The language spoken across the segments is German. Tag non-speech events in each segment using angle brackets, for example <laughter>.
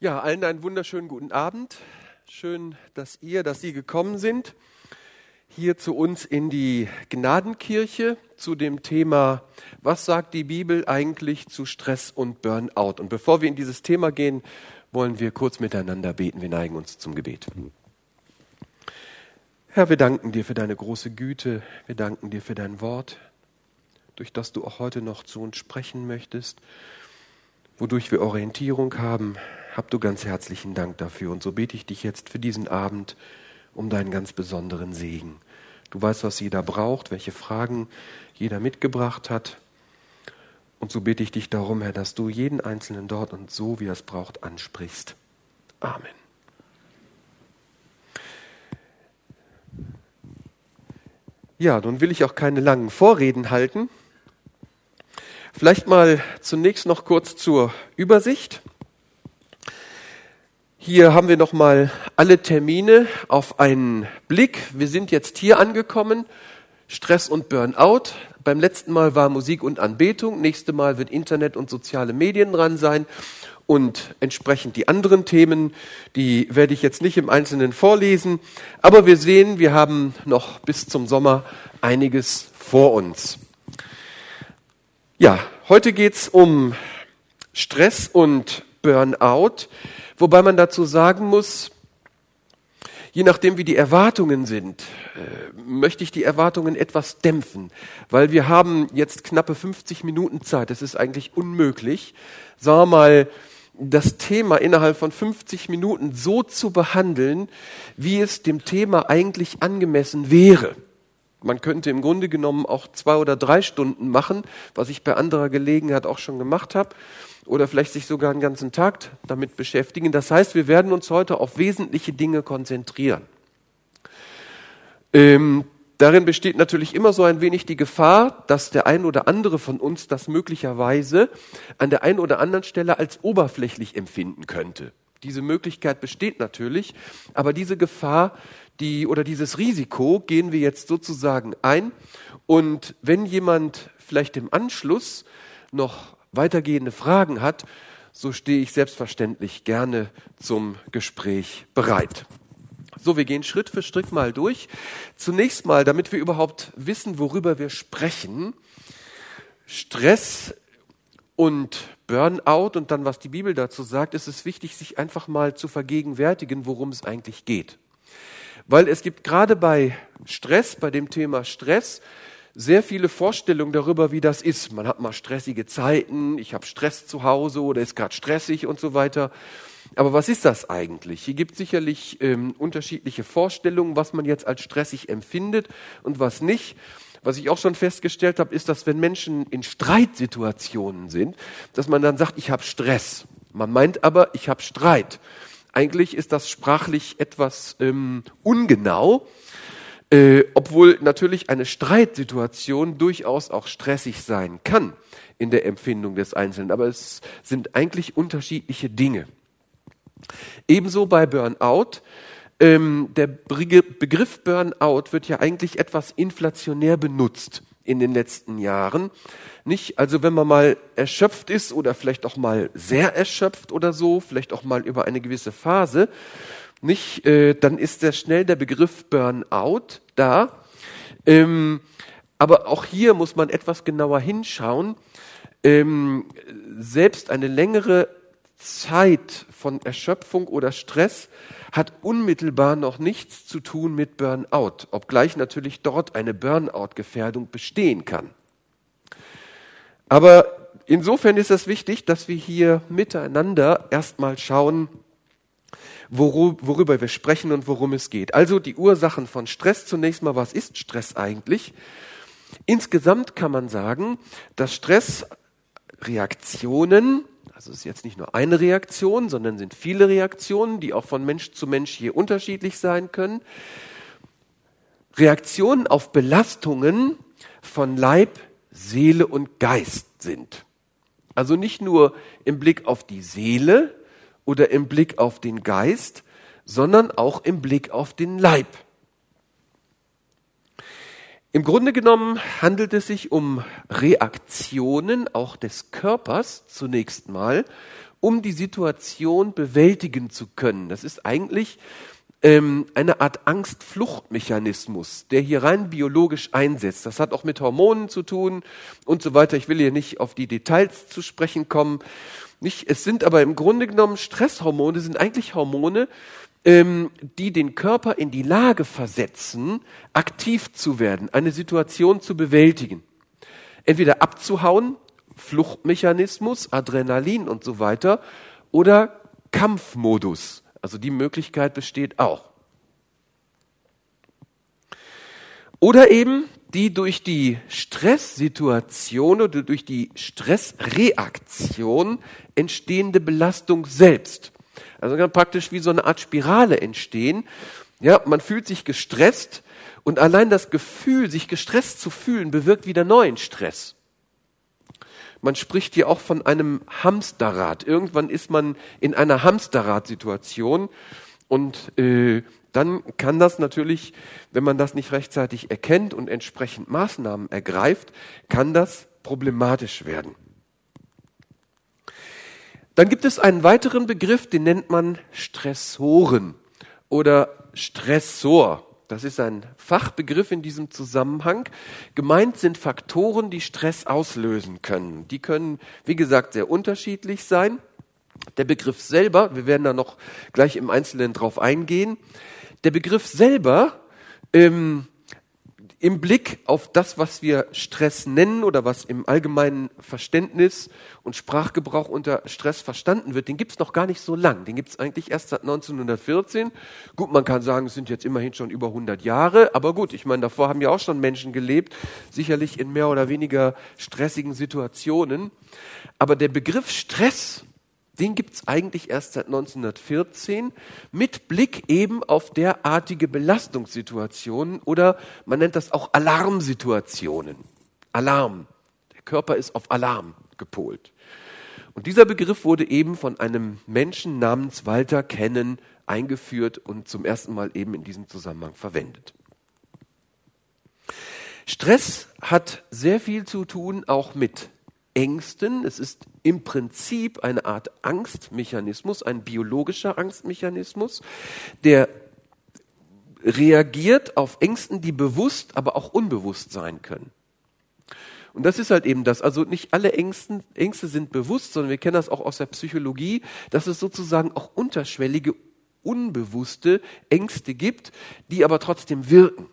Ja, allen einen wunderschönen guten Abend. Schön, dass ihr, dass Sie gekommen sind hier zu uns in die Gnadenkirche zu dem Thema, was sagt die Bibel eigentlich zu Stress und Burnout? Und bevor wir in dieses Thema gehen, wollen wir kurz miteinander beten. Wir neigen uns zum Gebet. Herr, wir danken dir für deine große Güte. Wir danken dir für dein Wort, durch das du auch heute noch zu uns sprechen möchtest, wodurch wir Orientierung haben hab du ganz herzlichen Dank dafür. Und so bete ich dich jetzt für diesen Abend um deinen ganz besonderen Segen. Du weißt, was jeder braucht, welche Fragen jeder mitgebracht hat. Und so bete ich dich darum, Herr, dass du jeden Einzelnen dort und so, wie er es braucht, ansprichst. Amen. Ja, nun will ich auch keine langen Vorreden halten. Vielleicht mal zunächst noch kurz zur Übersicht. Hier haben wir nochmal alle Termine auf einen Blick. Wir sind jetzt hier angekommen. Stress und Burnout. Beim letzten Mal war Musik und Anbetung. Nächste Mal wird Internet und soziale Medien dran sein. Und entsprechend die anderen Themen, die werde ich jetzt nicht im Einzelnen vorlesen. Aber wir sehen, wir haben noch bis zum Sommer einiges vor uns. Ja, heute geht's um Stress und Burnout. Wobei man dazu sagen muss, je nachdem wie die Erwartungen sind, äh, möchte ich die Erwartungen etwas dämpfen, weil wir haben jetzt knappe 50 Minuten Zeit. Das ist eigentlich unmöglich, sagen wir mal, das Thema innerhalb von 50 Minuten so zu behandeln, wie es dem Thema eigentlich angemessen wäre. Man könnte im Grunde genommen auch zwei oder drei Stunden machen, was ich bei anderer Gelegenheit auch schon gemacht habe oder vielleicht sich sogar einen ganzen Tag damit beschäftigen. Das heißt, wir werden uns heute auf wesentliche Dinge konzentrieren. Ähm, darin besteht natürlich immer so ein wenig die Gefahr, dass der ein oder andere von uns das möglicherweise an der einen oder anderen Stelle als oberflächlich empfinden könnte. Diese Möglichkeit besteht natürlich, aber diese Gefahr, die oder dieses Risiko gehen wir jetzt sozusagen ein. Und wenn jemand vielleicht im Anschluss noch weitergehende Fragen hat, so stehe ich selbstverständlich gerne zum Gespräch bereit. So, wir gehen Schritt für Schritt mal durch. Zunächst mal, damit wir überhaupt wissen, worüber wir sprechen, Stress und Burnout und dann, was die Bibel dazu sagt, ist es wichtig, sich einfach mal zu vergegenwärtigen, worum es eigentlich geht. Weil es gibt gerade bei Stress, bei dem Thema Stress, sehr viele Vorstellungen darüber, wie das ist. Man hat mal stressige Zeiten, ich habe Stress zu Hause oder ist gerade stressig und so weiter. Aber was ist das eigentlich? Hier gibt sicherlich ähm, unterschiedliche Vorstellungen, was man jetzt als stressig empfindet und was nicht. Was ich auch schon festgestellt habe, ist, dass wenn Menschen in Streitsituationen sind, dass man dann sagt, ich habe Stress. Man meint aber, ich habe Streit. Eigentlich ist das sprachlich etwas ähm, ungenau. Äh, obwohl natürlich eine Streitsituation durchaus auch stressig sein kann in der Empfindung des Einzelnen, aber es sind eigentlich unterschiedliche Dinge. Ebenso bei Burnout. Ähm, der Begriff Burnout wird ja eigentlich etwas inflationär benutzt in den letzten Jahren. Nicht, also wenn man mal erschöpft ist oder vielleicht auch mal sehr erschöpft oder so, vielleicht auch mal über eine gewisse Phase, nicht, äh, dann ist sehr schnell der Begriff Burnout da. Ähm, aber auch hier muss man etwas genauer hinschauen. Ähm, selbst eine längere Zeit von Erschöpfung oder Stress hat unmittelbar noch nichts zu tun mit Burnout, obgleich natürlich dort eine Burnout-Gefährdung bestehen kann. Aber insofern ist es wichtig, dass wir hier miteinander erstmal schauen, worüber wir sprechen und worum es geht. Also die Ursachen von Stress. Zunächst mal, was ist Stress eigentlich? Insgesamt kann man sagen, dass Stressreaktionen, also es ist jetzt nicht nur eine Reaktion, sondern sind viele Reaktionen, die auch von Mensch zu Mensch hier unterschiedlich sein können. Reaktionen auf Belastungen von Leib, Seele und Geist sind. Also nicht nur im Blick auf die Seele, oder im Blick auf den Geist, sondern auch im Blick auf den Leib. Im Grunde genommen handelt es sich um Reaktionen auch des Körpers zunächst mal, um die Situation bewältigen zu können. Das ist eigentlich ähm, eine Art Angstfluchtmechanismus, der hier rein biologisch einsetzt. Das hat auch mit Hormonen zu tun und so weiter. Ich will hier nicht auf die Details zu sprechen kommen. Nicht, es sind aber im Grunde genommen Stresshormone, sind eigentlich Hormone, ähm, die den Körper in die Lage versetzen, aktiv zu werden, eine Situation zu bewältigen. Entweder abzuhauen, Fluchtmechanismus, Adrenalin und so weiter, oder Kampfmodus. Also die Möglichkeit besteht auch. Oder eben die durch die Stresssituation oder durch die Stressreaktion entstehende Belastung selbst. Also kann praktisch wie so eine Art Spirale entstehen. Ja, man fühlt sich gestresst und allein das Gefühl, sich gestresst zu fühlen, bewirkt wieder neuen Stress. Man spricht hier auch von einem Hamsterrad. Irgendwann ist man in einer Hamsterrad-Situation und äh, dann kann das natürlich, wenn man das nicht rechtzeitig erkennt und entsprechend Maßnahmen ergreift, kann das problematisch werden. Dann gibt es einen weiteren Begriff, den nennt man Stressoren oder Stressor. Das ist ein Fachbegriff in diesem Zusammenhang. Gemeint sind Faktoren, die Stress auslösen können. Die können, wie gesagt, sehr unterschiedlich sein. Der Begriff selber, wir werden da noch gleich im Einzelnen drauf eingehen. Der Begriff selber ähm, im Blick auf das, was wir Stress nennen oder was im allgemeinen Verständnis und Sprachgebrauch unter Stress verstanden wird, den gibt's noch gar nicht so lang. Den gibt's eigentlich erst seit 1914. Gut, man kann sagen, es sind jetzt immerhin schon über 100 Jahre, aber gut, ich meine, davor haben ja auch schon Menschen gelebt, sicherlich in mehr oder weniger stressigen Situationen. Aber der Begriff Stress den gibt's eigentlich erst seit 1914 mit Blick eben auf derartige Belastungssituationen oder man nennt das auch Alarmsituationen. Alarm. Der Körper ist auf Alarm gepolt. Und dieser Begriff wurde eben von einem Menschen namens Walter Kennen eingeführt und zum ersten Mal eben in diesem Zusammenhang verwendet. Stress hat sehr viel zu tun auch mit Ängsten. Es ist im Prinzip eine Art Angstmechanismus, ein biologischer Angstmechanismus, der reagiert auf Ängsten, die bewusst, aber auch unbewusst sein können. Und das ist halt eben das. Also nicht alle Ängsten, Ängste sind bewusst, sondern wir kennen das auch aus der Psychologie, dass es sozusagen auch unterschwellige, unbewusste Ängste gibt, die aber trotzdem wirken.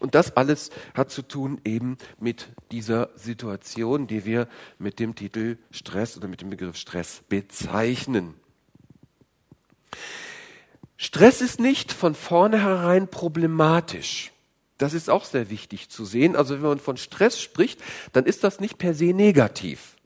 Und das alles hat zu tun eben mit dieser Situation, die wir mit dem Titel Stress oder mit dem Begriff Stress bezeichnen. Stress ist nicht von vornherein problematisch. Das ist auch sehr wichtig zu sehen. Also wenn man von Stress spricht, dann ist das nicht per se negativ.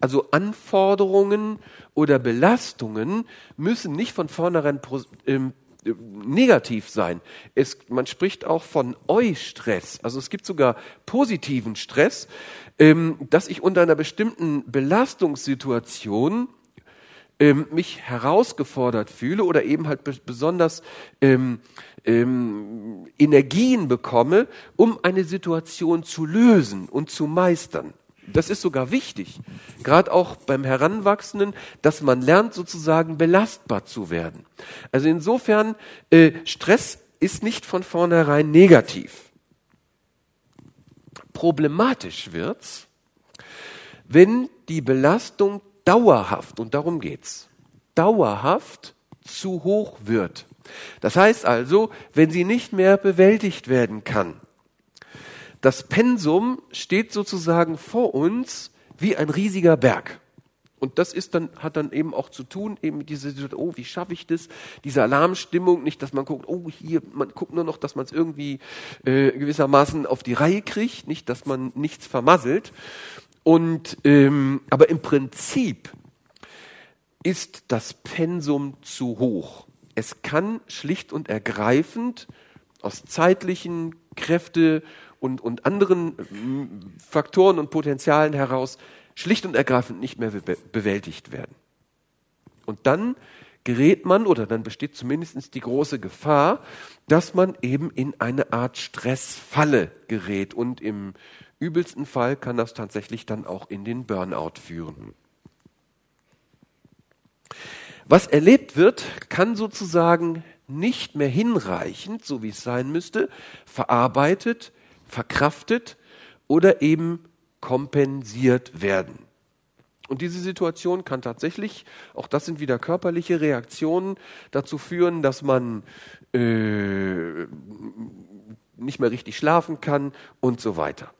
Also Anforderungen oder Belastungen müssen nicht von vornherein ähm, negativ sein. Es, man spricht auch von Eustress. Also es gibt sogar positiven Stress, ähm, dass ich unter einer bestimmten Belastungssituation ähm, mich herausgefordert fühle oder eben halt besonders ähm, ähm, Energien bekomme, um eine Situation zu lösen und zu meistern. Das ist sogar wichtig, gerade auch beim Heranwachsenden, dass man lernt, sozusagen belastbar zu werden. Also insofern, äh, Stress ist nicht von vornherein negativ. Problematisch wird's, wenn die Belastung dauerhaft, und darum geht's, dauerhaft zu hoch wird. Das heißt also, wenn sie nicht mehr bewältigt werden kann, das Pensum steht sozusagen vor uns wie ein riesiger Berg. Und das ist dann, hat dann eben auch zu tun, eben Situation, oh, wie schaffe ich das? Diese Alarmstimmung, nicht, dass man guckt, oh, hier, man guckt nur noch, dass man es irgendwie äh, gewissermaßen auf die Reihe kriegt, nicht, dass man nichts vermasselt. Und ähm, aber im Prinzip ist das Pensum zu hoch. Es kann schlicht und ergreifend aus zeitlichen Kräfte und, und anderen äh, Faktoren und Potenzialen heraus schlicht und ergreifend nicht mehr be bewältigt werden. Und dann gerät man oder dann besteht zumindest die große Gefahr, dass man eben in eine Art Stressfalle gerät und im übelsten Fall kann das tatsächlich dann auch in den Burnout führen. Was erlebt wird, kann sozusagen nicht mehr hinreichend, so wie es sein müsste, verarbeitet, verkraftet oder eben kompensiert werden. Und diese Situation kann tatsächlich, auch das sind wieder körperliche Reaktionen, dazu führen, dass man äh, nicht mehr richtig schlafen kann und so weiter.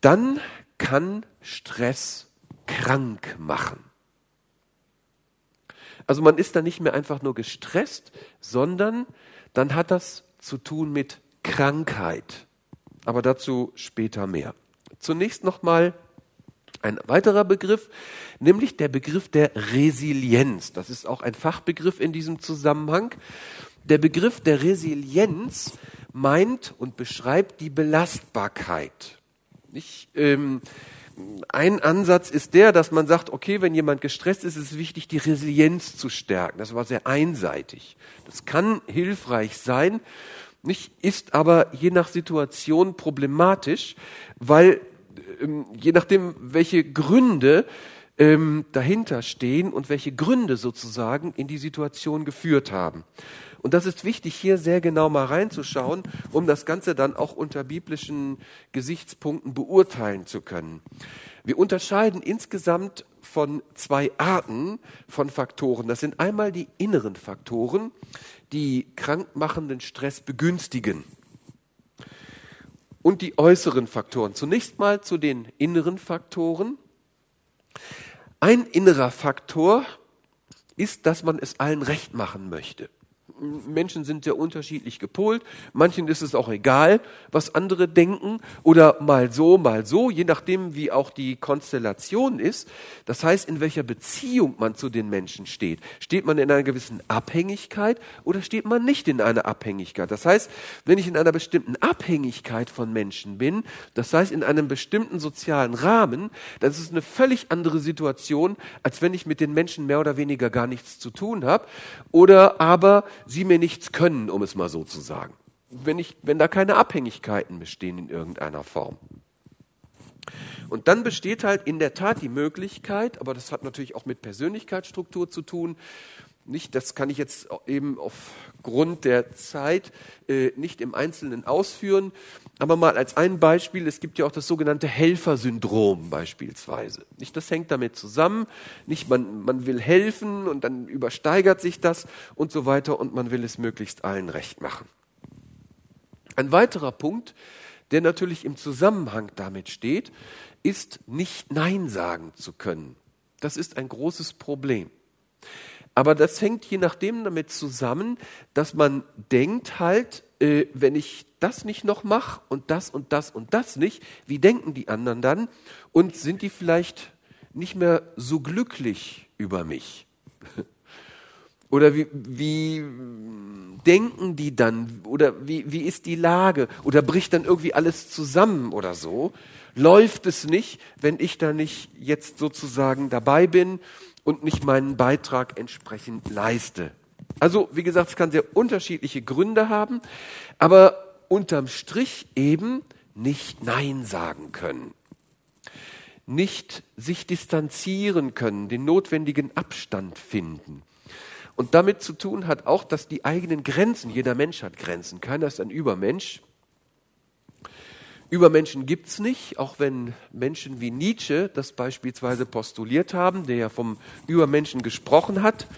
Dann kann Stress krank machen. Also man ist dann nicht mehr einfach nur gestresst, sondern dann hat das zu tun mit Krankheit. Aber dazu später mehr. Zunächst nochmal ein weiterer Begriff, nämlich der Begriff der Resilienz. Das ist auch ein Fachbegriff in diesem Zusammenhang. Der Begriff der Resilienz meint und beschreibt die Belastbarkeit. Nicht, ähm, ein Ansatz ist der, dass man sagt, okay, wenn jemand gestresst ist, ist es wichtig, die Resilienz zu stärken. Das war sehr einseitig. Das kann hilfreich sein, nicht, ist aber je nach Situation problematisch, weil ähm, je nachdem, welche Gründe ähm, dahinter stehen und welche Gründe sozusagen in die Situation geführt haben. Und das ist wichtig, hier sehr genau mal reinzuschauen, um das Ganze dann auch unter biblischen Gesichtspunkten beurteilen zu können. Wir unterscheiden insgesamt von zwei Arten von Faktoren. Das sind einmal die inneren Faktoren, die krankmachenden Stress begünstigen und die äußeren Faktoren. Zunächst mal zu den inneren Faktoren. Ein innerer Faktor ist, dass man es allen recht machen möchte. Menschen sind sehr unterschiedlich gepolt. Manchen ist es auch egal, was andere denken oder mal so, mal so, je nachdem, wie auch die Konstellation ist. Das heißt, in welcher Beziehung man zu den Menschen steht. Steht man in einer gewissen Abhängigkeit oder steht man nicht in einer Abhängigkeit? Das heißt, wenn ich in einer bestimmten Abhängigkeit von Menschen bin, das heißt in einem bestimmten sozialen Rahmen, dann ist es eine völlig andere Situation, als wenn ich mit den Menschen mehr oder weniger gar nichts zu tun habe oder aber sie mir nichts können, um es mal so zu sagen. Wenn, ich, wenn da keine Abhängigkeiten bestehen in irgendeiner Form. Und dann besteht halt in der Tat die Möglichkeit, aber das hat natürlich auch mit Persönlichkeitsstruktur zu tun, nicht, das kann ich jetzt eben aufgrund der Zeit äh, nicht im Einzelnen ausführen, aber mal als ein Beispiel, es gibt ja auch das sogenannte Helfersyndrom beispielsweise. Nicht, das hängt damit zusammen, nicht, man, man will helfen und dann übersteigert sich das und so weiter und man will es möglichst allen recht machen. Ein weiterer Punkt, der natürlich im Zusammenhang damit steht, ist nicht Nein sagen zu können. Das ist ein großes Problem. Aber das hängt je nachdem damit zusammen, dass man denkt halt, äh, wenn ich das nicht noch mache und das und das und das nicht, wie denken die anderen dann? Und sind die vielleicht nicht mehr so glücklich über mich? <laughs> Oder wie, wie denken die dann? Oder wie, wie ist die Lage? Oder bricht dann irgendwie alles zusammen oder so? Läuft es nicht, wenn ich da nicht jetzt sozusagen dabei bin und nicht meinen Beitrag entsprechend leiste. Also, wie gesagt, es kann sehr unterschiedliche Gründe haben, aber unterm Strich eben nicht Nein sagen können. Nicht sich distanzieren können, den notwendigen Abstand finden. Und damit zu tun hat auch, dass die eigenen Grenzen, jeder Mensch hat Grenzen, keiner ist ein Übermensch, Übermenschen gibt's nicht, auch wenn Menschen wie Nietzsche das beispielsweise postuliert haben, der ja vom Übermenschen gesprochen hat.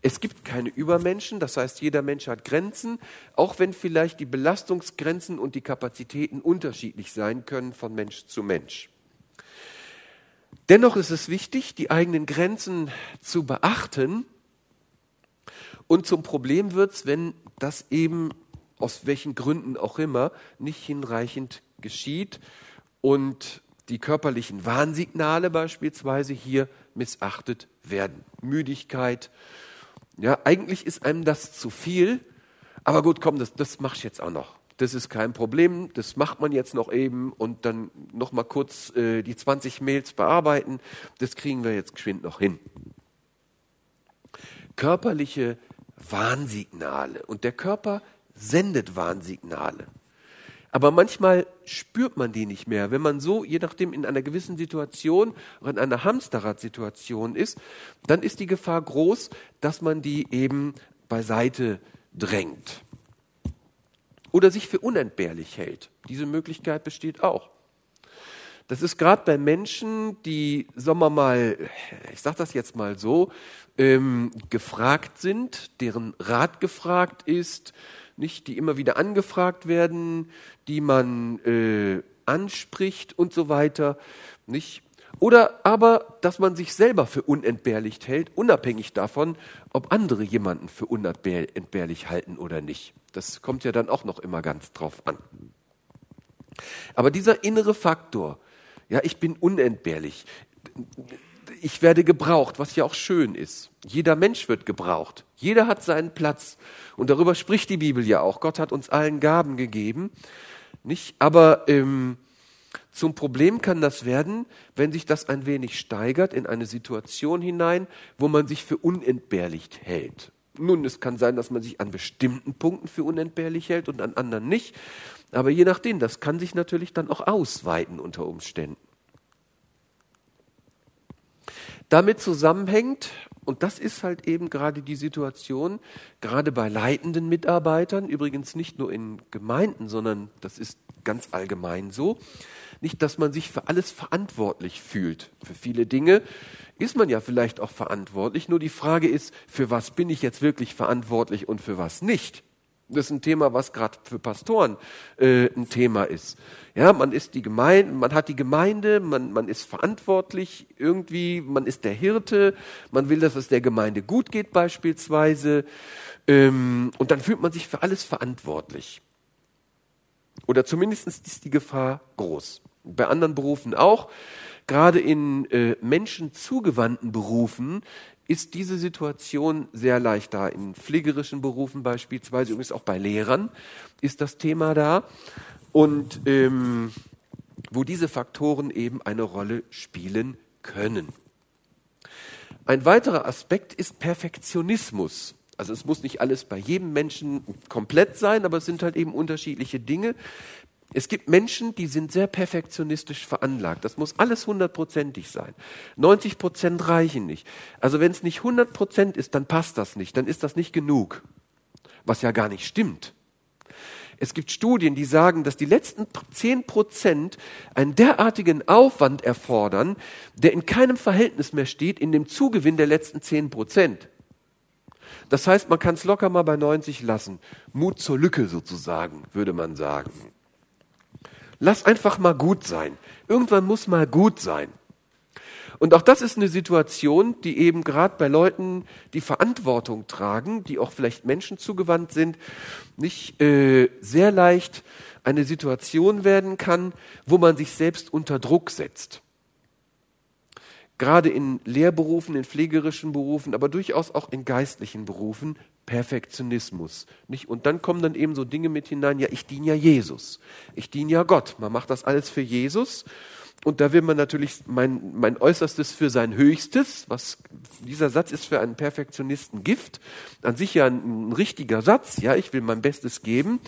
Es gibt keine Übermenschen, das heißt, jeder Mensch hat Grenzen, auch wenn vielleicht die Belastungsgrenzen und die Kapazitäten unterschiedlich sein können von Mensch zu Mensch. Dennoch ist es wichtig, die eigenen Grenzen zu beachten. Und zum Problem wird's, wenn das eben aus welchen Gründen auch immer nicht hinreichend geschieht und die körperlichen Warnsignale beispielsweise hier missachtet werden. Müdigkeit. Ja, eigentlich ist einem das zu viel, aber gut, komm, das, das mach ich jetzt auch noch. Das ist kein Problem, das macht man jetzt noch eben und dann noch mal kurz äh, die 20 Mails bearbeiten. Das kriegen wir jetzt geschwind noch hin. körperliche Warnsignale. Und der Körper sendet Warnsignale. Aber manchmal spürt man die nicht mehr. Wenn man so, je nachdem, in einer gewissen Situation oder in einer Hamsterrad-Situation ist, dann ist die Gefahr groß, dass man die eben beiseite drängt. Oder sich für unentbehrlich hält. Diese Möglichkeit besteht auch. Das ist gerade bei Menschen, die, sagen wir mal, ich sage das jetzt mal so, ähm, gefragt sind, deren Rat gefragt ist, nicht, die immer wieder angefragt werden, die man äh, anspricht und so weiter, nicht? Oder aber, dass man sich selber für unentbehrlich hält, unabhängig davon, ob andere jemanden für unentbehrlich halten oder nicht. Das kommt ja dann auch noch immer ganz drauf an. Aber dieser innere Faktor, ja, ich bin unentbehrlich, ich werde gebraucht, was ja auch schön ist. Jeder Mensch wird gebraucht. Jeder hat seinen Platz. Und darüber spricht die Bibel ja auch. Gott hat uns allen Gaben gegeben. Nicht? Aber ähm, zum Problem kann das werden, wenn sich das ein wenig steigert in eine Situation hinein, wo man sich für unentbehrlich hält. Nun, es kann sein, dass man sich an bestimmten Punkten für unentbehrlich hält und an anderen nicht. Aber je nachdem, das kann sich natürlich dann auch ausweiten unter Umständen. Damit zusammenhängt, und das ist halt eben gerade die Situation, gerade bei leitenden Mitarbeitern, übrigens nicht nur in Gemeinden, sondern das ist ganz allgemein so, nicht, dass man sich für alles verantwortlich fühlt. Für viele Dinge ist man ja vielleicht auch verantwortlich, nur die Frage ist, für was bin ich jetzt wirklich verantwortlich und für was nicht? Das ist ein Thema, was gerade für Pastoren äh, ein Thema ist. Ja, man ist die Gemeinde, man hat die Gemeinde, man, man ist verantwortlich irgendwie, man ist der Hirte, man will, dass es der Gemeinde gut geht beispielsweise, ähm, und dann fühlt man sich für alles verantwortlich. Oder zumindest ist die Gefahr groß. Bei anderen Berufen auch. Gerade in äh, Menschen zugewandten Berufen ist diese Situation sehr leicht da. In pflegerischen Berufen beispielsweise, übrigens auch bei Lehrern ist das Thema da. Und ähm, wo diese Faktoren eben eine Rolle spielen können. Ein weiterer Aspekt ist Perfektionismus. Also es muss nicht alles bei jedem Menschen komplett sein, aber es sind halt eben unterschiedliche Dinge. Es gibt Menschen, die sind sehr perfektionistisch veranlagt. Das muss alles hundertprozentig sein. 90 Prozent reichen nicht. Also wenn es nicht 100 Prozent ist, dann passt das nicht. Dann ist das nicht genug. Was ja gar nicht stimmt. Es gibt Studien, die sagen, dass die letzten 10 Prozent einen derartigen Aufwand erfordern, der in keinem Verhältnis mehr steht in dem Zugewinn der letzten 10 Prozent. Das heißt, man kann es locker mal bei 90 lassen. Mut zur Lücke sozusagen, würde man sagen. Lass einfach mal gut sein. Irgendwann muss mal gut sein. Und auch das ist eine Situation, die eben gerade bei Leuten, die Verantwortung tragen, die auch vielleicht Menschen zugewandt sind, nicht äh, sehr leicht eine Situation werden kann, wo man sich selbst unter Druck setzt. Gerade in Lehrberufen, in pflegerischen Berufen, aber durchaus auch in geistlichen Berufen Perfektionismus. Nicht? Und dann kommen dann eben so Dinge mit hinein, ja, ich diene ja Jesus. Ich diene ja Gott. Man macht das alles für Jesus. Und da will man natürlich mein, mein Äußerstes für sein Höchstes, was dieser Satz ist für einen Perfektionisten Gift, an sich ja ein, ein richtiger Satz, ja, ich will mein Bestes geben,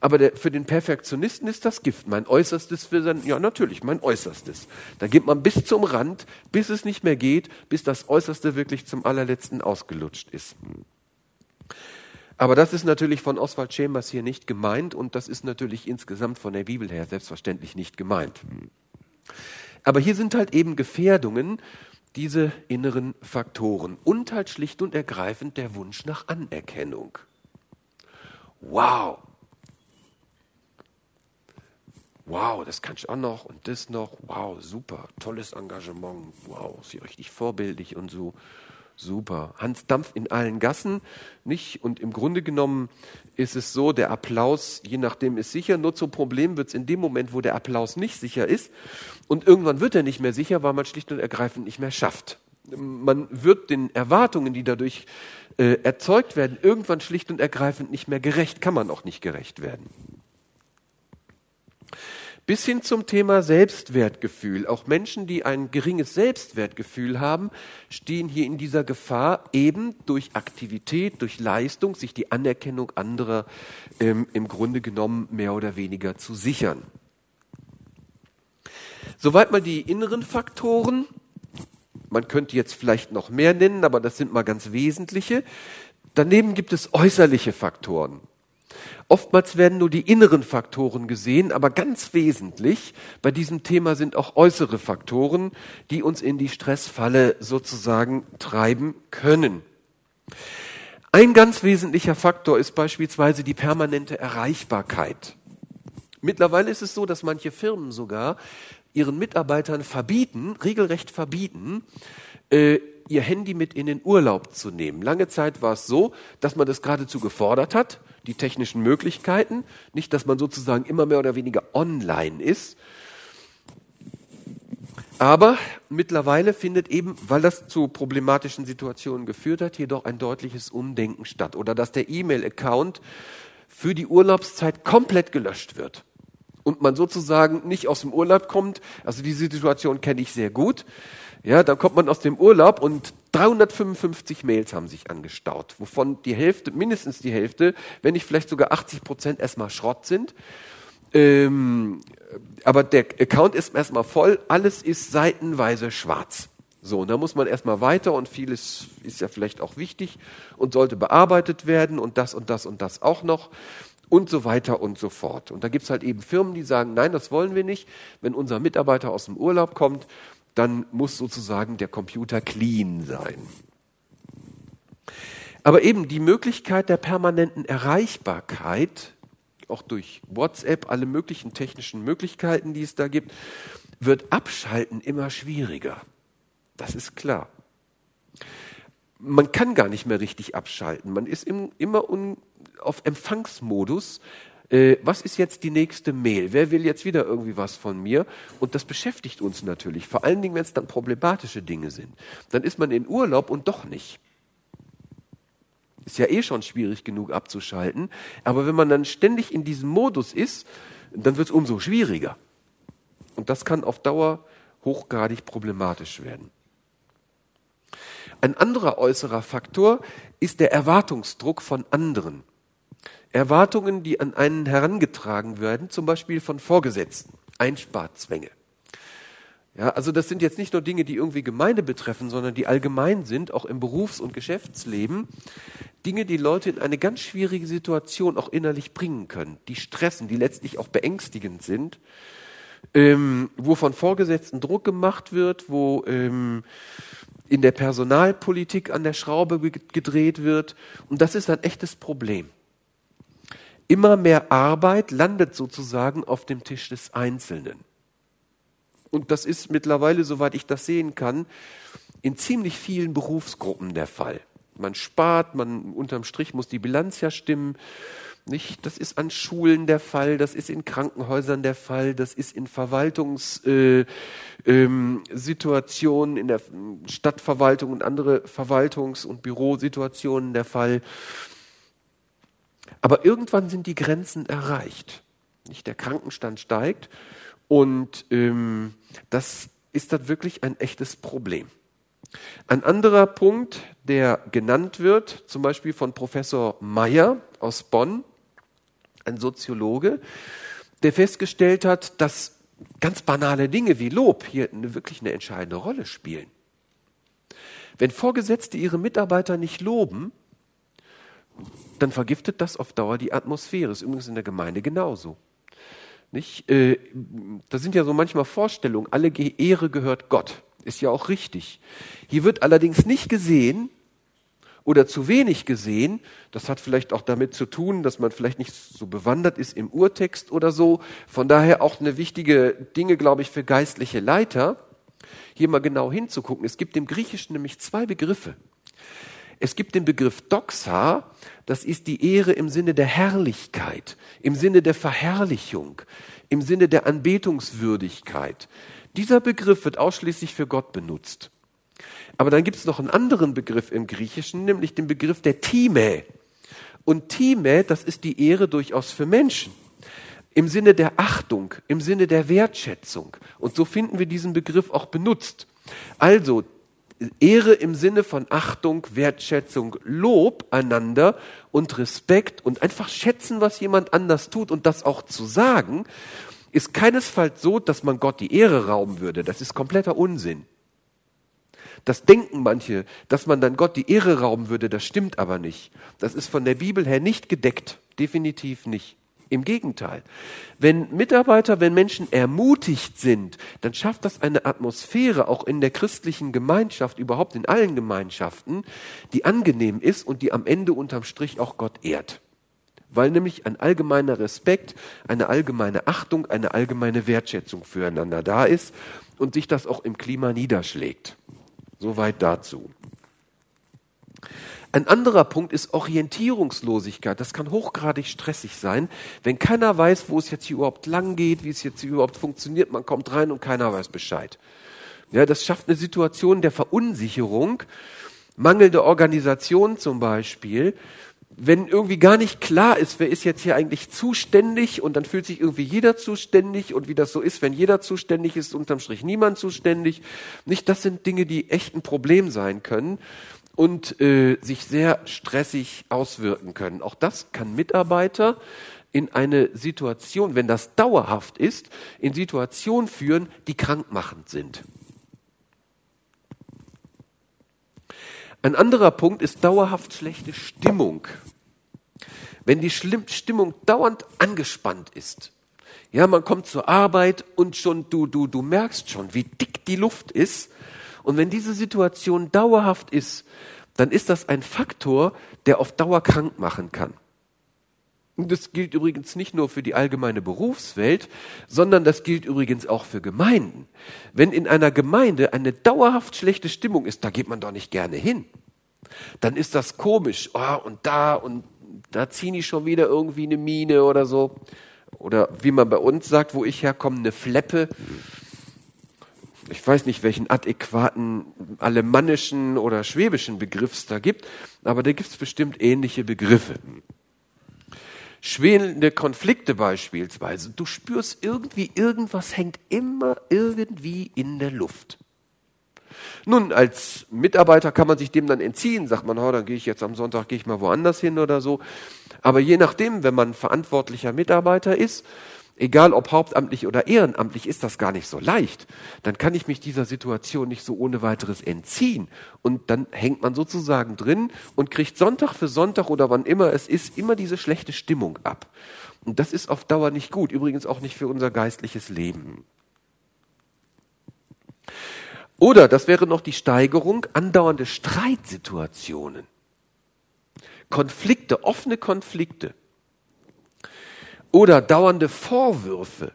aber der, für den Perfektionisten ist das Gift, mein Äußerstes für sein, ja natürlich, mein Äußerstes. Da geht man bis zum Rand, bis es nicht mehr geht, bis das Äußerste wirklich zum allerletzten ausgelutscht ist. Aber das ist natürlich von Oswald Chambers hier nicht gemeint und das ist natürlich insgesamt von der Bibel her selbstverständlich nicht gemeint. Aber hier sind halt eben Gefährdungen, diese inneren Faktoren und halt schlicht und ergreifend der Wunsch nach Anerkennung. Wow! Wow, das kann ich auch noch und das noch. Wow, super, tolles Engagement. Wow, ist ja richtig vorbildlich und so. Super. Hans Dampf in allen Gassen, nicht? Und im Grunde genommen ist es so, der Applaus, je nachdem ist sicher, nur zum Problem wird es in dem Moment, wo der Applaus nicht sicher ist. Und irgendwann wird er nicht mehr sicher, weil man schlicht und ergreifend nicht mehr schafft. Man wird den Erwartungen, die dadurch äh, erzeugt werden, irgendwann schlicht und ergreifend nicht mehr gerecht, kann man auch nicht gerecht werden. Bis hin zum Thema Selbstwertgefühl. Auch Menschen, die ein geringes Selbstwertgefühl haben, stehen hier in dieser Gefahr, eben durch Aktivität, durch Leistung, sich die Anerkennung anderer ähm, im Grunde genommen mehr oder weniger zu sichern. Soweit mal die inneren Faktoren. Man könnte jetzt vielleicht noch mehr nennen, aber das sind mal ganz wesentliche. Daneben gibt es äußerliche Faktoren. Oftmals werden nur die inneren Faktoren gesehen, aber ganz wesentlich bei diesem Thema sind auch äußere Faktoren, die uns in die Stressfalle sozusagen treiben können. Ein ganz wesentlicher Faktor ist beispielsweise die permanente Erreichbarkeit. Mittlerweile ist es so, dass manche Firmen sogar ihren Mitarbeitern verbieten, regelrecht verbieten, äh, ihr Handy mit in den Urlaub zu nehmen. Lange Zeit war es so, dass man das geradezu gefordert hat, die technischen Möglichkeiten, nicht, dass man sozusagen immer mehr oder weniger online ist. Aber mittlerweile findet eben, weil das zu problematischen Situationen geführt hat, jedoch ein deutliches Umdenken statt oder dass der E-Mail-Account für die Urlaubszeit komplett gelöscht wird und man sozusagen nicht aus dem Urlaub kommt. Also diese Situation kenne ich sehr gut. Ja, dann kommt man aus dem Urlaub und 355 Mails haben sich angestaut, wovon die Hälfte, mindestens die Hälfte, wenn nicht vielleicht sogar 80 Prozent erstmal Schrott sind. Ähm, aber der Account ist erstmal voll, alles ist seitenweise schwarz. So, und da muss man erstmal weiter und vieles ist ja vielleicht auch wichtig und sollte bearbeitet werden und das und das und das auch noch und so weiter und so fort. Und da gibt es halt eben Firmen, die sagen, nein, das wollen wir nicht. Wenn unser Mitarbeiter aus dem Urlaub kommt dann muss sozusagen der Computer clean sein. Aber eben die Möglichkeit der permanenten Erreichbarkeit, auch durch WhatsApp, alle möglichen technischen Möglichkeiten, die es da gibt, wird Abschalten immer schwieriger. Das ist klar. Man kann gar nicht mehr richtig abschalten. Man ist im, immer un, auf Empfangsmodus, äh, was ist jetzt die nächste Mail? Wer will jetzt wieder irgendwie was von mir? Und das beschäftigt uns natürlich, vor allen Dingen, wenn es dann problematische Dinge sind. Dann ist man in Urlaub und doch nicht. Ist ja eh schon schwierig genug abzuschalten, aber wenn man dann ständig in diesem Modus ist, dann wird es umso schwieriger. Und das kann auf Dauer hochgradig problematisch werden. Ein anderer äußerer Faktor ist der Erwartungsdruck von anderen. Erwartungen, die an einen herangetragen werden, zum Beispiel von Vorgesetzten, Einsparzwänge. Ja, also das sind jetzt nicht nur Dinge, die irgendwie Gemeinde betreffen, sondern die allgemein sind, auch im Berufs- und Geschäftsleben. Dinge, die Leute in eine ganz schwierige Situation auch innerlich bringen können, die stressen, die letztlich auch beängstigend sind, ähm, wo von Vorgesetzten Druck gemacht wird, wo ähm, in der Personalpolitik an der Schraube gedreht wird. Und das ist ein echtes Problem immer mehr Arbeit landet sozusagen auf dem Tisch des Einzelnen. Und das ist mittlerweile, soweit ich das sehen kann, in ziemlich vielen Berufsgruppen der Fall. Man spart, man unterm Strich muss die Bilanz ja stimmen. Nicht? Das ist an Schulen der Fall, das ist in Krankenhäusern der Fall, das ist in Verwaltungssituationen, äh, ähm, in der Stadtverwaltung und andere Verwaltungs- und Bürosituationen der Fall. Aber irgendwann sind die Grenzen erreicht. Nicht? Der Krankenstand steigt und ähm, das ist dann wirklich ein echtes Problem. Ein anderer Punkt, der genannt wird, zum Beispiel von Professor Meyer aus Bonn, ein Soziologe, der festgestellt hat, dass ganz banale Dinge wie Lob hier eine, wirklich eine entscheidende Rolle spielen. Wenn Vorgesetzte ihre Mitarbeiter nicht loben, dann vergiftet das auf Dauer die Atmosphäre. Das ist übrigens in der Gemeinde genauso. Nicht? Äh, da sind ja so manchmal Vorstellungen, alle Ehre gehört Gott. Ist ja auch richtig. Hier wird allerdings nicht gesehen oder zu wenig gesehen. Das hat vielleicht auch damit zu tun, dass man vielleicht nicht so bewandert ist im Urtext oder so. Von daher auch eine wichtige Dinge, glaube ich, für geistliche Leiter, hier mal genau hinzugucken. Es gibt im Griechischen nämlich zwei Begriffe. Es gibt den Begriff Doxa, das ist die Ehre im Sinne der Herrlichkeit, im Sinne der Verherrlichung, im Sinne der Anbetungswürdigkeit. Dieser Begriff wird ausschließlich für Gott benutzt. Aber dann gibt es noch einen anderen Begriff im Griechischen, nämlich den Begriff der Time. Und Time, das ist die Ehre durchaus für Menschen. im Sinne der Achtung, im Sinne der Wertschätzung. Und so finden wir diesen Begriff auch benutzt. Also Ehre im Sinne von Achtung, Wertschätzung, Lob einander und Respekt und einfach schätzen, was jemand anders tut und das auch zu sagen, ist keinesfalls so, dass man Gott die Ehre rauben würde. Das ist kompletter Unsinn. Das denken manche, dass man dann Gott die Ehre rauben würde, das stimmt aber nicht. Das ist von der Bibel her nicht gedeckt, definitiv nicht. Im Gegenteil. Wenn Mitarbeiter, wenn Menschen ermutigt sind, dann schafft das eine Atmosphäre auch in der christlichen Gemeinschaft, überhaupt in allen Gemeinschaften, die angenehm ist und die am Ende unterm Strich auch Gott ehrt. Weil nämlich ein allgemeiner Respekt, eine allgemeine Achtung, eine allgemeine Wertschätzung füreinander da ist und sich das auch im Klima niederschlägt. Soweit dazu. Ein anderer Punkt ist Orientierungslosigkeit. Das kann hochgradig stressig sein, wenn keiner weiß, wo es jetzt hier überhaupt lang geht, wie es jetzt hier überhaupt funktioniert. Man kommt rein und keiner weiß Bescheid. Ja, das schafft eine Situation der Verunsicherung, mangelnde Organisation zum Beispiel. Wenn irgendwie gar nicht klar ist, wer ist jetzt hier eigentlich zuständig und dann fühlt sich irgendwie jeder zuständig und wie das so ist, wenn jeder zuständig ist, unterm Strich niemand zuständig. Nicht, das sind Dinge, die echt ein Problem sein können und äh, sich sehr stressig auswirken können. Auch das kann Mitarbeiter in eine Situation, wenn das dauerhaft ist, in Situationen führen, die krankmachend sind. Ein anderer Punkt ist dauerhaft schlechte Stimmung. Wenn die Stimmung dauernd angespannt ist, ja, man kommt zur Arbeit und schon du, du, du merkst schon, wie dick die Luft ist, und wenn diese Situation dauerhaft ist, dann ist das ein Faktor, der auf Dauer krank machen kann. Und das gilt übrigens nicht nur für die allgemeine Berufswelt, sondern das gilt übrigens auch für Gemeinden. Wenn in einer Gemeinde eine dauerhaft schlechte Stimmung ist, da geht man doch nicht gerne hin. Dann ist das komisch. Oh, und da und da ziehen die schon wieder irgendwie eine Mine oder so. Oder wie man bei uns sagt, wo ich herkomme, eine Fleppe ich weiß nicht, welchen adäquaten alemannischen oder schwäbischen Begriff es da gibt, aber da gibt es bestimmt ähnliche Begriffe. Schwelende Konflikte beispielsweise. Du spürst irgendwie, irgendwas hängt immer irgendwie in der Luft. Nun, als Mitarbeiter kann man sich dem dann entziehen, sagt man, oh, dann gehe ich jetzt am Sonntag, gehe ich mal woanders hin oder so. Aber je nachdem, wenn man verantwortlicher Mitarbeiter ist, egal ob hauptamtlich oder ehrenamtlich, ist das gar nicht so leicht. Dann kann ich mich dieser Situation nicht so ohne weiteres entziehen. Und dann hängt man sozusagen drin und kriegt Sonntag für Sonntag oder wann immer es ist, immer diese schlechte Stimmung ab. Und das ist auf Dauer nicht gut, übrigens auch nicht für unser geistliches Leben. Oder, das wäre noch die Steigerung, andauernde Streitsituationen. Konflikte, offene Konflikte oder dauernde Vorwürfe,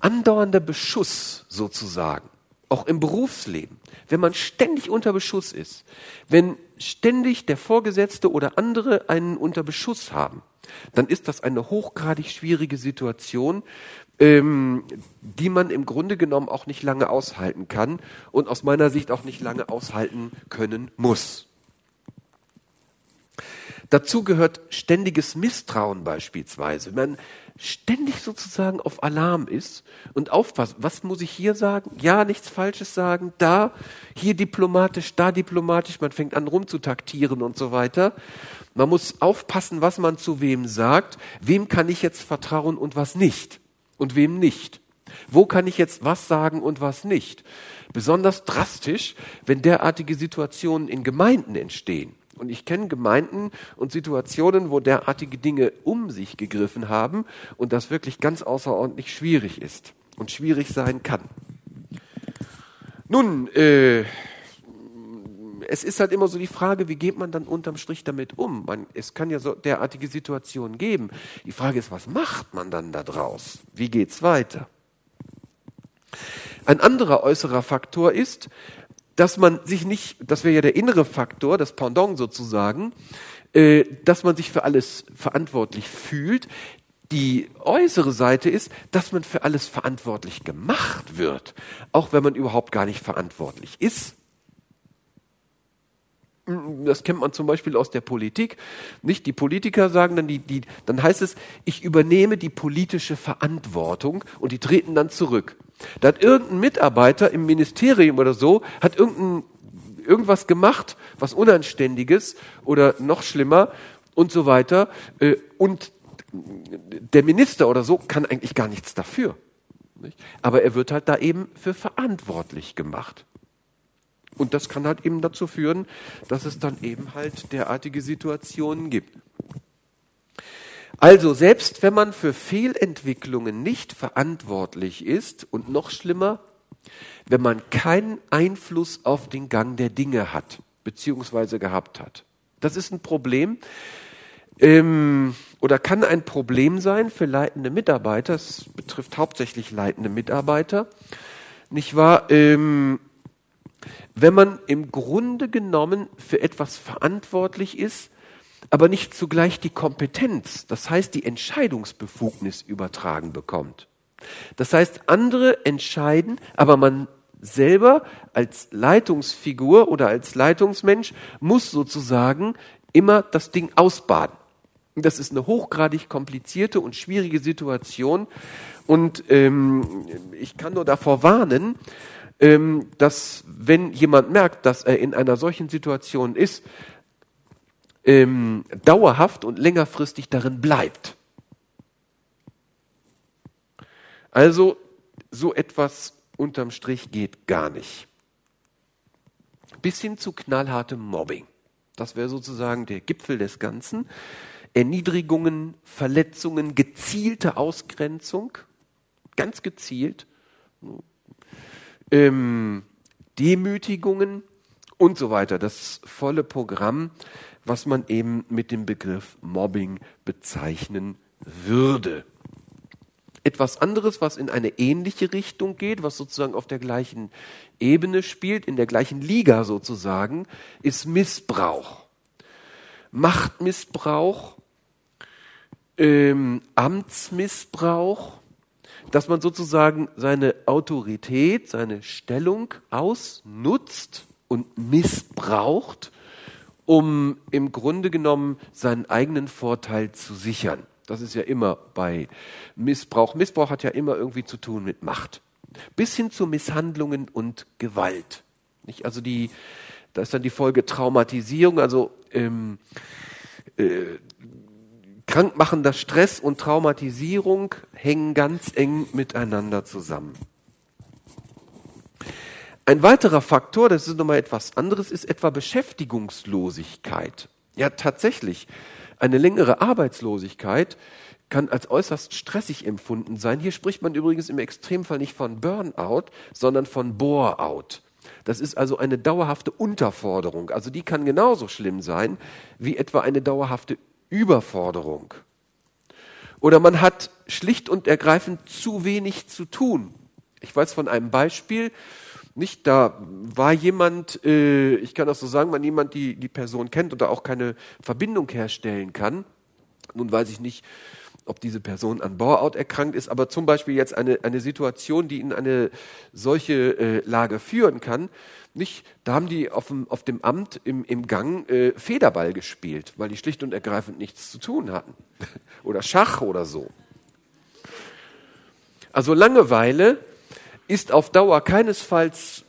andauernder Beschuss sozusagen, auch im Berufsleben, wenn man ständig unter Beschuss ist, wenn ständig der Vorgesetzte oder andere einen unter Beschuss haben, dann ist das eine hochgradig schwierige Situation, ähm, die man im Grunde genommen auch nicht lange aushalten kann und aus meiner Sicht auch nicht lange aushalten können muss. Dazu gehört ständiges Misstrauen beispielsweise. Wenn man ständig sozusagen auf Alarm ist und aufpasst, was muss ich hier sagen? Ja, nichts Falsches sagen, da, hier diplomatisch, da diplomatisch, man fängt an rumzutaktieren und so weiter. Man muss aufpassen, was man zu wem sagt, wem kann ich jetzt vertrauen und was nicht und wem nicht. Wo kann ich jetzt was sagen und was nicht? Besonders drastisch, wenn derartige Situationen in Gemeinden entstehen. Und ich kenne Gemeinden und Situationen, wo derartige Dinge um sich gegriffen haben und das wirklich ganz außerordentlich schwierig ist und schwierig sein kann. Nun, äh, es ist halt immer so die Frage, wie geht man dann unterm Strich damit um? Man, es kann ja so derartige Situationen geben. Die Frage ist, was macht man dann da draus? Wie geht's weiter? Ein anderer äußerer Faktor ist, dass man sich nicht, das wäre ja der innere Faktor, das Pendant sozusagen, äh, dass man sich für alles verantwortlich fühlt. Die äußere Seite ist, dass man für alles verantwortlich gemacht wird, auch wenn man überhaupt gar nicht verantwortlich ist. Das kennt man zum Beispiel aus der Politik. Nicht die Politiker sagen dann, die, die, dann heißt es, ich übernehme die politische Verantwortung und die treten dann zurück. Da hat irgendein Mitarbeiter im Ministerium oder so, hat irgendein, irgendwas gemacht, was Unanständiges oder noch schlimmer und so weiter. Äh, und der Minister oder so kann eigentlich gar nichts dafür. Aber er wird halt da eben für verantwortlich gemacht. Und das kann halt eben dazu führen, dass es dann eben halt derartige Situationen gibt. Also selbst wenn man für Fehlentwicklungen nicht verantwortlich ist und noch schlimmer, wenn man keinen Einfluss auf den Gang der Dinge hat, beziehungsweise gehabt hat. Das ist ein Problem ähm, oder kann ein Problem sein für leitende Mitarbeiter. Es betrifft hauptsächlich leitende Mitarbeiter. Nicht wahr? Ähm, wenn man im Grunde genommen für etwas verantwortlich ist, aber nicht zugleich die Kompetenz, das heißt die Entscheidungsbefugnis übertragen bekommt. Das heißt, andere entscheiden, aber man selber als Leitungsfigur oder als Leitungsmensch muss sozusagen immer das Ding ausbaden. Das ist eine hochgradig komplizierte und schwierige Situation. Und ähm, ich kann nur davor warnen, ähm, dass wenn jemand merkt, dass er in einer solchen Situation ist, ähm, dauerhaft und längerfristig darin bleibt. Also so etwas unterm Strich geht gar nicht. Bis hin zu knallhartem Mobbing. Das wäre sozusagen der Gipfel des Ganzen. Erniedrigungen, Verletzungen, gezielte Ausgrenzung, ganz gezielt ähm, Demütigungen und so weiter. Das volle Programm, was man eben mit dem Begriff Mobbing bezeichnen würde. Etwas anderes, was in eine ähnliche Richtung geht, was sozusagen auf der gleichen Ebene spielt, in der gleichen Liga sozusagen, ist Missbrauch. Machtmissbrauch, ähm, Amtsmissbrauch, dass man sozusagen seine Autorität, seine Stellung ausnutzt und missbraucht, um im Grunde genommen seinen eigenen Vorteil zu sichern. Das ist ja immer bei Missbrauch. Missbrauch hat ja immer irgendwie zu tun mit Macht. Bis hin zu Misshandlungen und Gewalt. Nicht? Also die, da ist dann die Folge Traumatisierung, also ähm, äh, krankmachender Stress und Traumatisierung hängen ganz eng miteinander zusammen. Ein weiterer Faktor, das ist nochmal etwas anderes, ist etwa Beschäftigungslosigkeit. Ja, tatsächlich. Eine längere Arbeitslosigkeit kann als äußerst stressig empfunden sein. Hier spricht man übrigens im Extremfall nicht von Burnout, sondern von Boreout. Das ist also eine dauerhafte Unterforderung. Also die kann genauso schlimm sein wie etwa eine dauerhafte Überforderung. Oder man hat schlicht und ergreifend zu wenig zu tun. Ich weiß von einem Beispiel, nicht, da war jemand, äh, ich kann das so sagen, wenn jemand die, die Person kennt oder auch keine Verbindung herstellen kann. Nun weiß ich nicht, ob diese Person an Bore-out erkrankt ist, aber zum Beispiel jetzt eine, eine Situation, die in eine solche äh, Lage führen kann, nicht, da haben die auf dem, auf dem Amt im, im Gang äh, Federball gespielt, weil die schlicht und ergreifend nichts zu tun hatten. <laughs> oder Schach oder so. Also Langeweile ist auf Dauer keinesfalls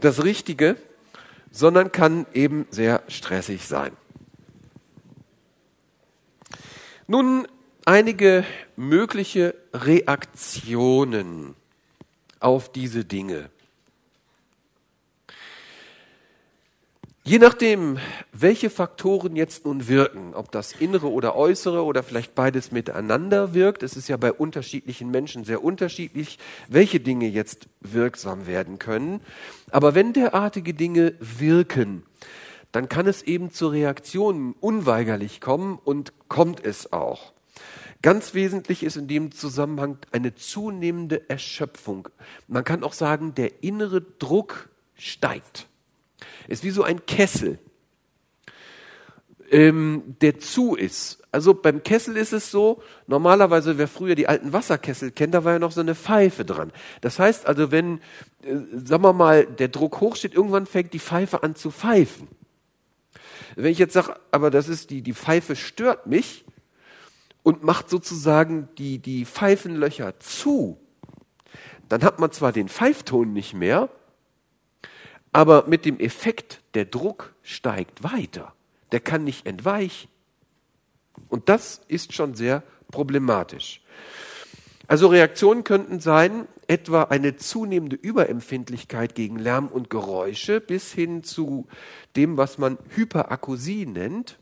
das Richtige, sondern kann eben sehr stressig sein. Nun einige mögliche Reaktionen auf diese Dinge. Je nachdem, welche Faktoren jetzt nun wirken, ob das innere oder äußere oder vielleicht beides miteinander wirkt, es ist ja bei unterschiedlichen Menschen sehr unterschiedlich, welche Dinge jetzt wirksam werden können. Aber wenn derartige Dinge wirken, dann kann es eben zu Reaktionen unweigerlich kommen und kommt es auch. Ganz wesentlich ist in dem Zusammenhang eine zunehmende Erschöpfung. Man kann auch sagen, der innere Druck steigt. Ist wie so ein Kessel. ähm, der zu ist. Also beim Kessel ist es so, normalerweise, wer früher die alten Wasserkessel kennt, da war ja noch so eine Pfeife dran. Das heißt also, wenn, äh, sagen wir mal, der Druck hoch steht, irgendwann fängt die Pfeife an zu pfeifen. Wenn ich jetzt sage, aber das ist die, die Pfeife stört mich und macht sozusagen die, die Pfeifenlöcher zu, dann hat man zwar den Pfeifton nicht mehr, aber mit dem Effekt, der Druck steigt weiter. Der kann nicht entweichen. Und das ist schon sehr problematisch. Also Reaktionen könnten sein, etwa eine zunehmende Überempfindlichkeit gegen Lärm und Geräusche bis hin zu dem, was man Hyperakusie nennt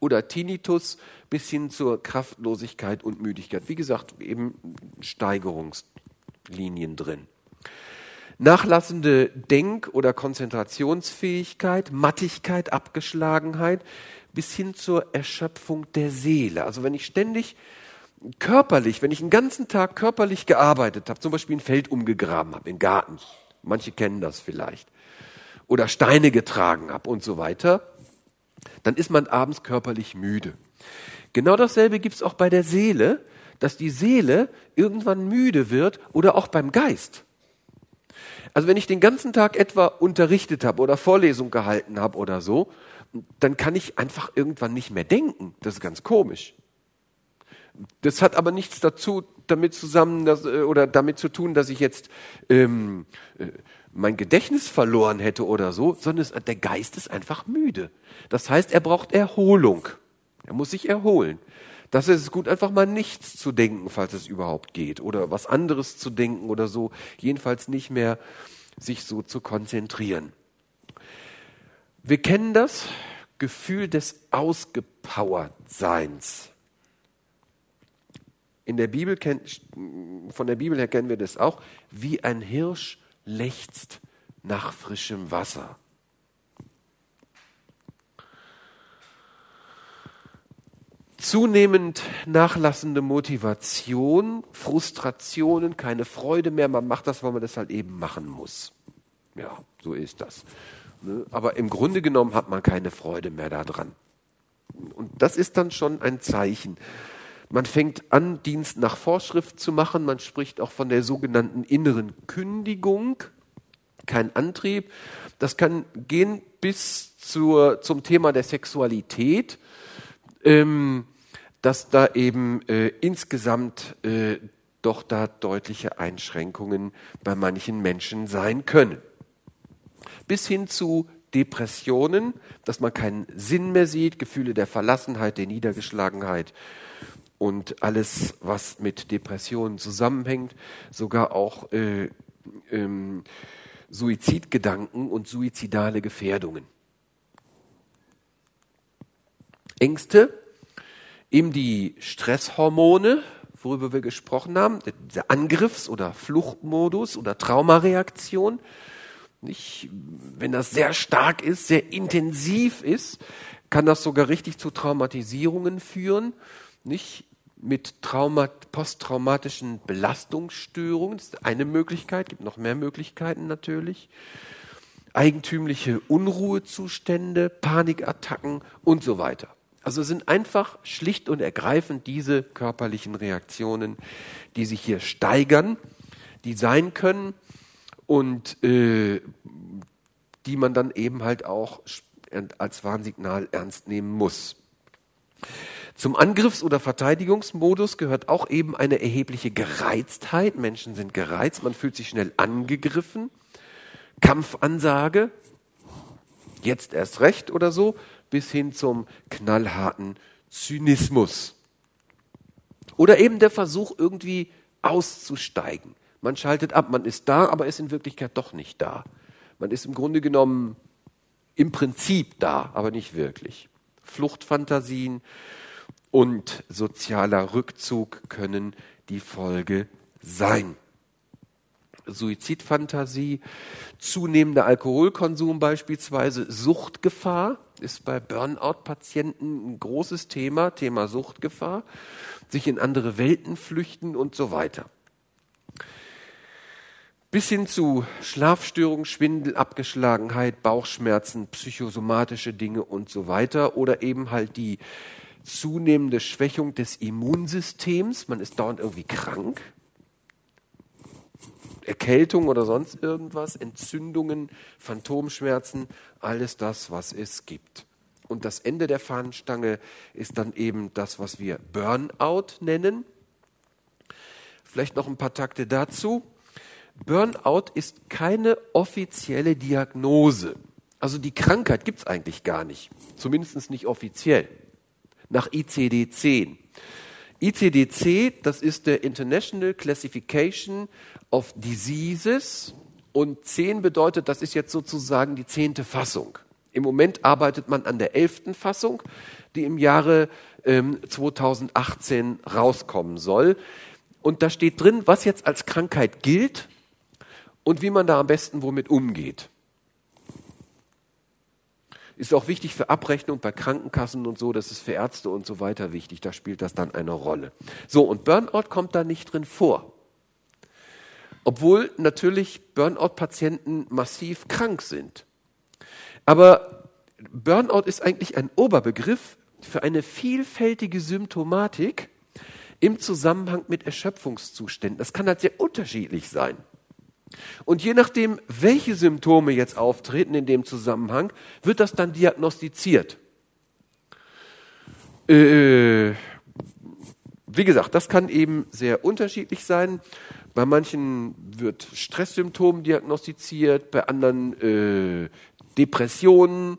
oder Tinnitus bis hin zur Kraftlosigkeit und Müdigkeit. Wie gesagt, eben Steigerungslinien drin nachlassende Denk- oder Konzentrationsfähigkeit, Mattigkeit, Abgeschlagenheit bis hin zur Erschöpfung der Seele. Also wenn ich ständig körperlich, wenn ich den ganzen Tag körperlich gearbeitet habe, zum Beispiel ein Feld umgegraben habe, im Garten, manche kennen das vielleicht, oder Steine getragen habe und so weiter, dann ist man abends körperlich müde. Genau dasselbe gibt es auch bei der Seele, dass die Seele irgendwann müde wird oder auch beim Geist. Also wenn ich den ganzen Tag etwa unterrichtet habe oder Vorlesung gehalten habe oder so, dann kann ich einfach irgendwann nicht mehr denken. Das ist ganz komisch. Das hat aber nichts dazu damit zusammen dass, äh, oder damit zu tun, dass ich jetzt ähm, äh, mein Gedächtnis verloren hätte oder so, sondern es, der Geist ist einfach müde. Das heißt, er braucht Erholung. Er muss sich erholen. Das ist gut, einfach mal nichts zu denken, falls es überhaupt geht, oder was anderes zu denken oder so. Jedenfalls nicht mehr sich so zu konzentrieren. Wir kennen das Gefühl des Ausgepowertseins. In der Bibel kennt, von der Bibel her kennen wir das auch, wie ein Hirsch lechzt nach frischem Wasser. Zunehmend nachlassende Motivation, Frustrationen, keine Freude mehr. Man macht das, weil man das halt eben machen muss. Ja, so ist das. Ne? Aber im Grunde genommen hat man keine Freude mehr daran. Und das ist dann schon ein Zeichen. Man fängt an, Dienst nach Vorschrift zu machen. Man spricht auch von der sogenannten inneren Kündigung. Kein Antrieb. Das kann gehen bis zur, zum Thema der Sexualität. Ähm, dass da eben äh, insgesamt äh, doch da deutliche Einschränkungen bei manchen Menschen sein können. Bis hin zu Depressionen, dass man keinen Sinn mehr sieht, Gefühle der Verlassenheit, der Niedergeschlagenheit und alles, was mit Depressionen zusammenhängt, sogar auch äh, ähm, Suizidgedanken und suizidale Gefährdungen. Ängste, eben die Stresshormone, worüber wir gesprochen haben, der Angriffs- oder Fluchtmodus oder Traumareaktion. Nicht, wenn das sehr stark ist, sehr intensiv ist, kann das sogar richtig zu Traumatisierungen führen. Nicht mit Trauma, posttraumatischen Belastungsstörungen. Das ist eine Möglichkeit, gibt noch mehr Möglichkeiten natürlich. Eigentümliche Unruhezustände, Panikattacken und so weiter. Also sind einfach schlicht und ergreifend diese körperlichen Reaktionen, die sich hier steigern, die sein können und äh, die man dann eben halt auch als Warnsignal ernst nehmen muss. Zum Angriffs- oder Verteidigungsmodus gehört auch eben eine erhebliche Gereiztheit. Menschen sind gereizt, man fühlt sich schnell angegriffen. Kampfansage, jetzt erst recht oder so bis hin zum knallharten Zynismus. Oder eben der Versuch, irgendwie auszusteigen. Man schaltet ab, man ist da, aber ist in Wirklichkeit doch nicht da. Man ist im Grunde genommen im Prinzip da, aber nicht wirklich. Fluchtfantasien und sozialer Rückzug können die Folge sein. Suizidfantasie, zunehmender Alkoholkonsum beispielsweise, Suchtgefahr ist bei Burnout-Patienten ein großes Thema, Thema Suchtgefahr, sich in andere Welten flüchten und so weiter. bis hin zu Schlafstörungen, Schwindel, Abgeschlagenheit, Bauchschmerzen, psychosomatische Dinge und so weiter oder eben halt die zunehmende Schwächung des Immunsystems. Man ist dauernd irgendwie krank. Erkältung oder sonst irgendwas, Entzündungen, Phantomschmerzen, alles das, was es gibt. Und das Ende der Fahnenstange ist dann eben das, was wir Burnout nennen. Vielleicht noch ein paar Takte dazu. Burnout ist keine offizielle Diagnose. Also die Krankheit gibt es eigentlich gar nicht, zumindest nicht offiziell, nach ICD-10. ICD-10, das ist der International Classification of Diseases und 10 bedeutet, das ist jetzt sozusagen die zehnte Fassung. Im Moment arbeitet man an der elften Fassung, die im Jahre ähm, 2018 rauskommen soll. Und da steht drin, was jetzt als Krankheit gilt und wie man da am besten womit umgeht. Ist auch wichtig für Abrechnung bei Krankenkassen und so, das ist für Ärzte und so weiter wichtig, da spielt das dann eine Rolle. So, und Burnout kommt da nicht drin vor. Obwohl natürlich Burnout-Patienten massiv krank sind. Aber Burnout ist eigentlich ein Oberbegriff für eine vielfältige Symptomatik im Zusammenhang mit Erschöpfungszuständen. Das kann halt sehr unterschiedlich sein. Und je nachdem, welche Symptome jetzt auftreten in dem Zusammenhang, wird das dann diagnostiziert. Äh, wie gesagt, das kann eben sehr unterschiedlich sein. Bei manchen wird Stresssymptom diagnostiziert, bei anderen äh, Depressionen,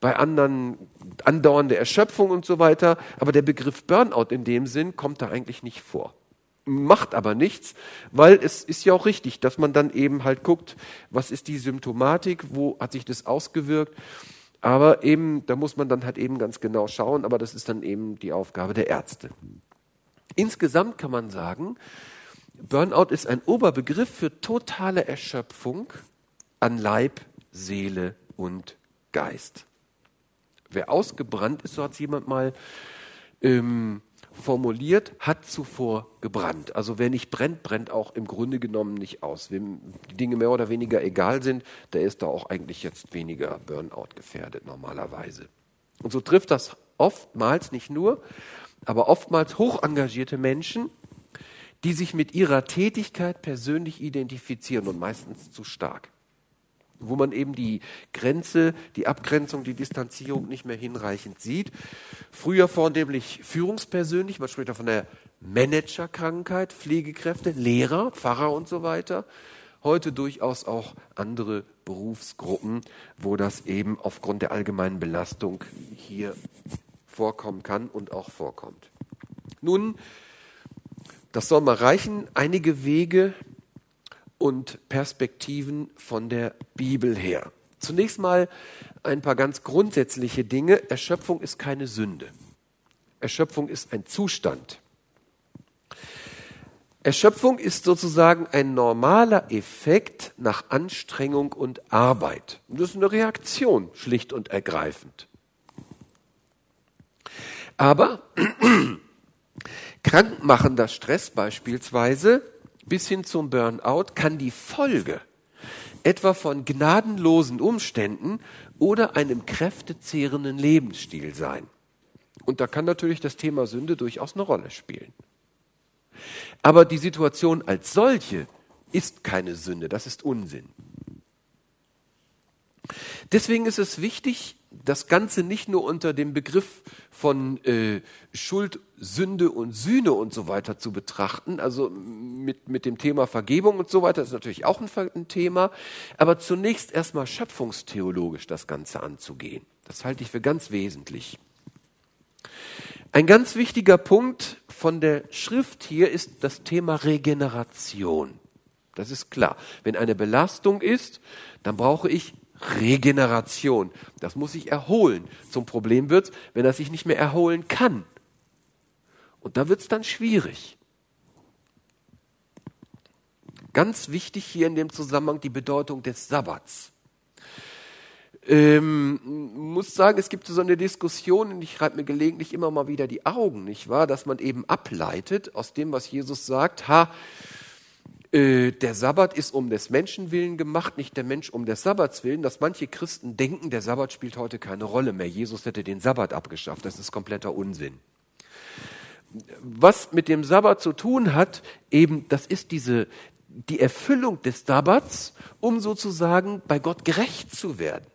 bei anderen andauernde Erschöpfung und so weiter. Aber der Begriff Burnout in dem Sinn kommt da eigentlich nicht vor macht aber nichts, weil es ist ja auch richtig, dass man dann eben halt guckt, was ist die Symptomatik, wo hat sich das ausgewirkt. Aber eben, da muss man dann halt eben ganz genau schauen, aber das ist dann eben die Aufgabe der Ärzte. Insgesamt kann man sagen, Burnout ist ein Oberbegriff für totale Erschöpfung an Leib, Seele und Geist. Wer ausgebrannt ist, so hat es jemand mal ähm, formuliert, hat zuvor gebrannt. Also wer nicht brennt, brennt auch im Grunde genommen nicht aus. Wem die Dinge mehr oder weniger egal sind, der ist da auch eigentlich jetzt weniger Burnout gefährdet normalerweise. Und so trifft das oftmals, nicht nur, aber oftmals hoch engagierte Menschen, die sich mit ihrer Tätigkeit persönlich identifizieren und meistens zu stark wo man eben die Grenze, die Abgrenzung, die Distanzierung nicht mehr hinreichend sieht. Früher vornehmlich führungspersönlich, man spricht ja von der Managerkrankheit, Pflegekräfte, Lehrer, Pfarrer und so weiter. Heute durchaus auch andere Berufsgruppen, wo das eben aufgrund der allgemeinen Belastung hier vorkommen kann und auch vorkommt. Nun, das soll mal reichen. Einige Wege, und Perspektiven von der Bibel her. Zunächst mal ein paar ganz grundsätzliche Dinge. Erschöpfung ist keine Sünde. Erschöpfung ist ein Zustand. Erschöpfung ist sozusagen ein normaler Effekt nach Anstrengung und Arbeit. Und das ist eine Reaktion, schlicht und ergreifend. Aber <clears throat> krankmachender Stress beispielsweise bis hin zum Burnout kann die Folge etwa von gnadenlosen Umständen oder einem kräftezehrenden Lebensstil sein. Und da kann natürlich das Thema Sünde durchaus eine Rolle spielen. Aber die Situation als solche ist keine Sünde, das ist Unsinn. Deswegen ist es wichtig, das Ganze nicht nur unter dem Begriff von äh, Schuld, Sünde und Sühne und so weiter zu betrachten, also mit, mit dem Thema Vergebung und so weiter ist natürlich auch ein, ein Thema, aber zunächst erstmal schöpfungstheologisch das Ganze anzugehen. Das halte ich für ganz wesentlich. Ein ganz wichtiger Punkt von der Schrift hier ist das Thema Regeneration. Das ist klar. Wenn eine Belastung ist, dann brauche ich Regeneration. Das muss sich erholen. Zum Problem wird wenn er sich nicht mehr erholen kann. Und da wird es dann schwierig. Ganz wichtig hier in dem Zusammenhang die Bedeutung des Sabbats. Ähm, muss sagen, es gibt so eine Diskussion, und ich reibe mir gelegentlich immer mal wieder die Augen, nicht wahr? Dass man eben ableitet aus dem, was Jesus sagt, ha, äh, der Sabbat ist um des Menschen willen gemacht, nicht der Mensch um des Sabbats willen, dass manche Christen denken, der Sabbat spielt heute keine Rolle mehr. Jesus hätte den Sabbat abgeschafft. Das ist kompletter Unsinn. Was mit dem Sabbat zu tun hat, eben, das ist diese, die Erfüllung des Sabbats, um sozusagen bei Gott gerecht zu werden.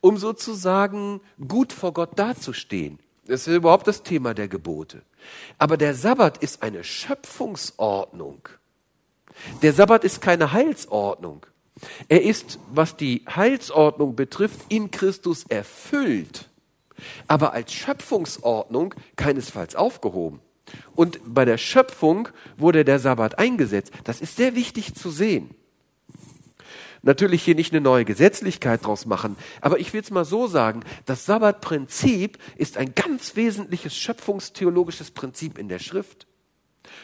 Um sozusagen gut vor Gott dazustehen. Das ist überhaupt das Thema der Gebote. Aber der Sabbat ist eine Schöpfungsordnung. Der Sabbat ist keine Heilsordnung. Er ist, was die Heilsordnung betrifft, in Christus erfüllt, aber als Schöpfungsordnung keinesfalls aufgehoben. Und bei der Schöpfung wurde der Sabbat eingesetzt. Das ist sehr wichtig zu sehen. Natürlich hier nicht eine neue Gesetzlichkeit draus machen, aber ich will es mal so sagen, das Sabbatprinzip ist ein ganz wesentliches schöpfungstheologisches Prinzip in der Schrift.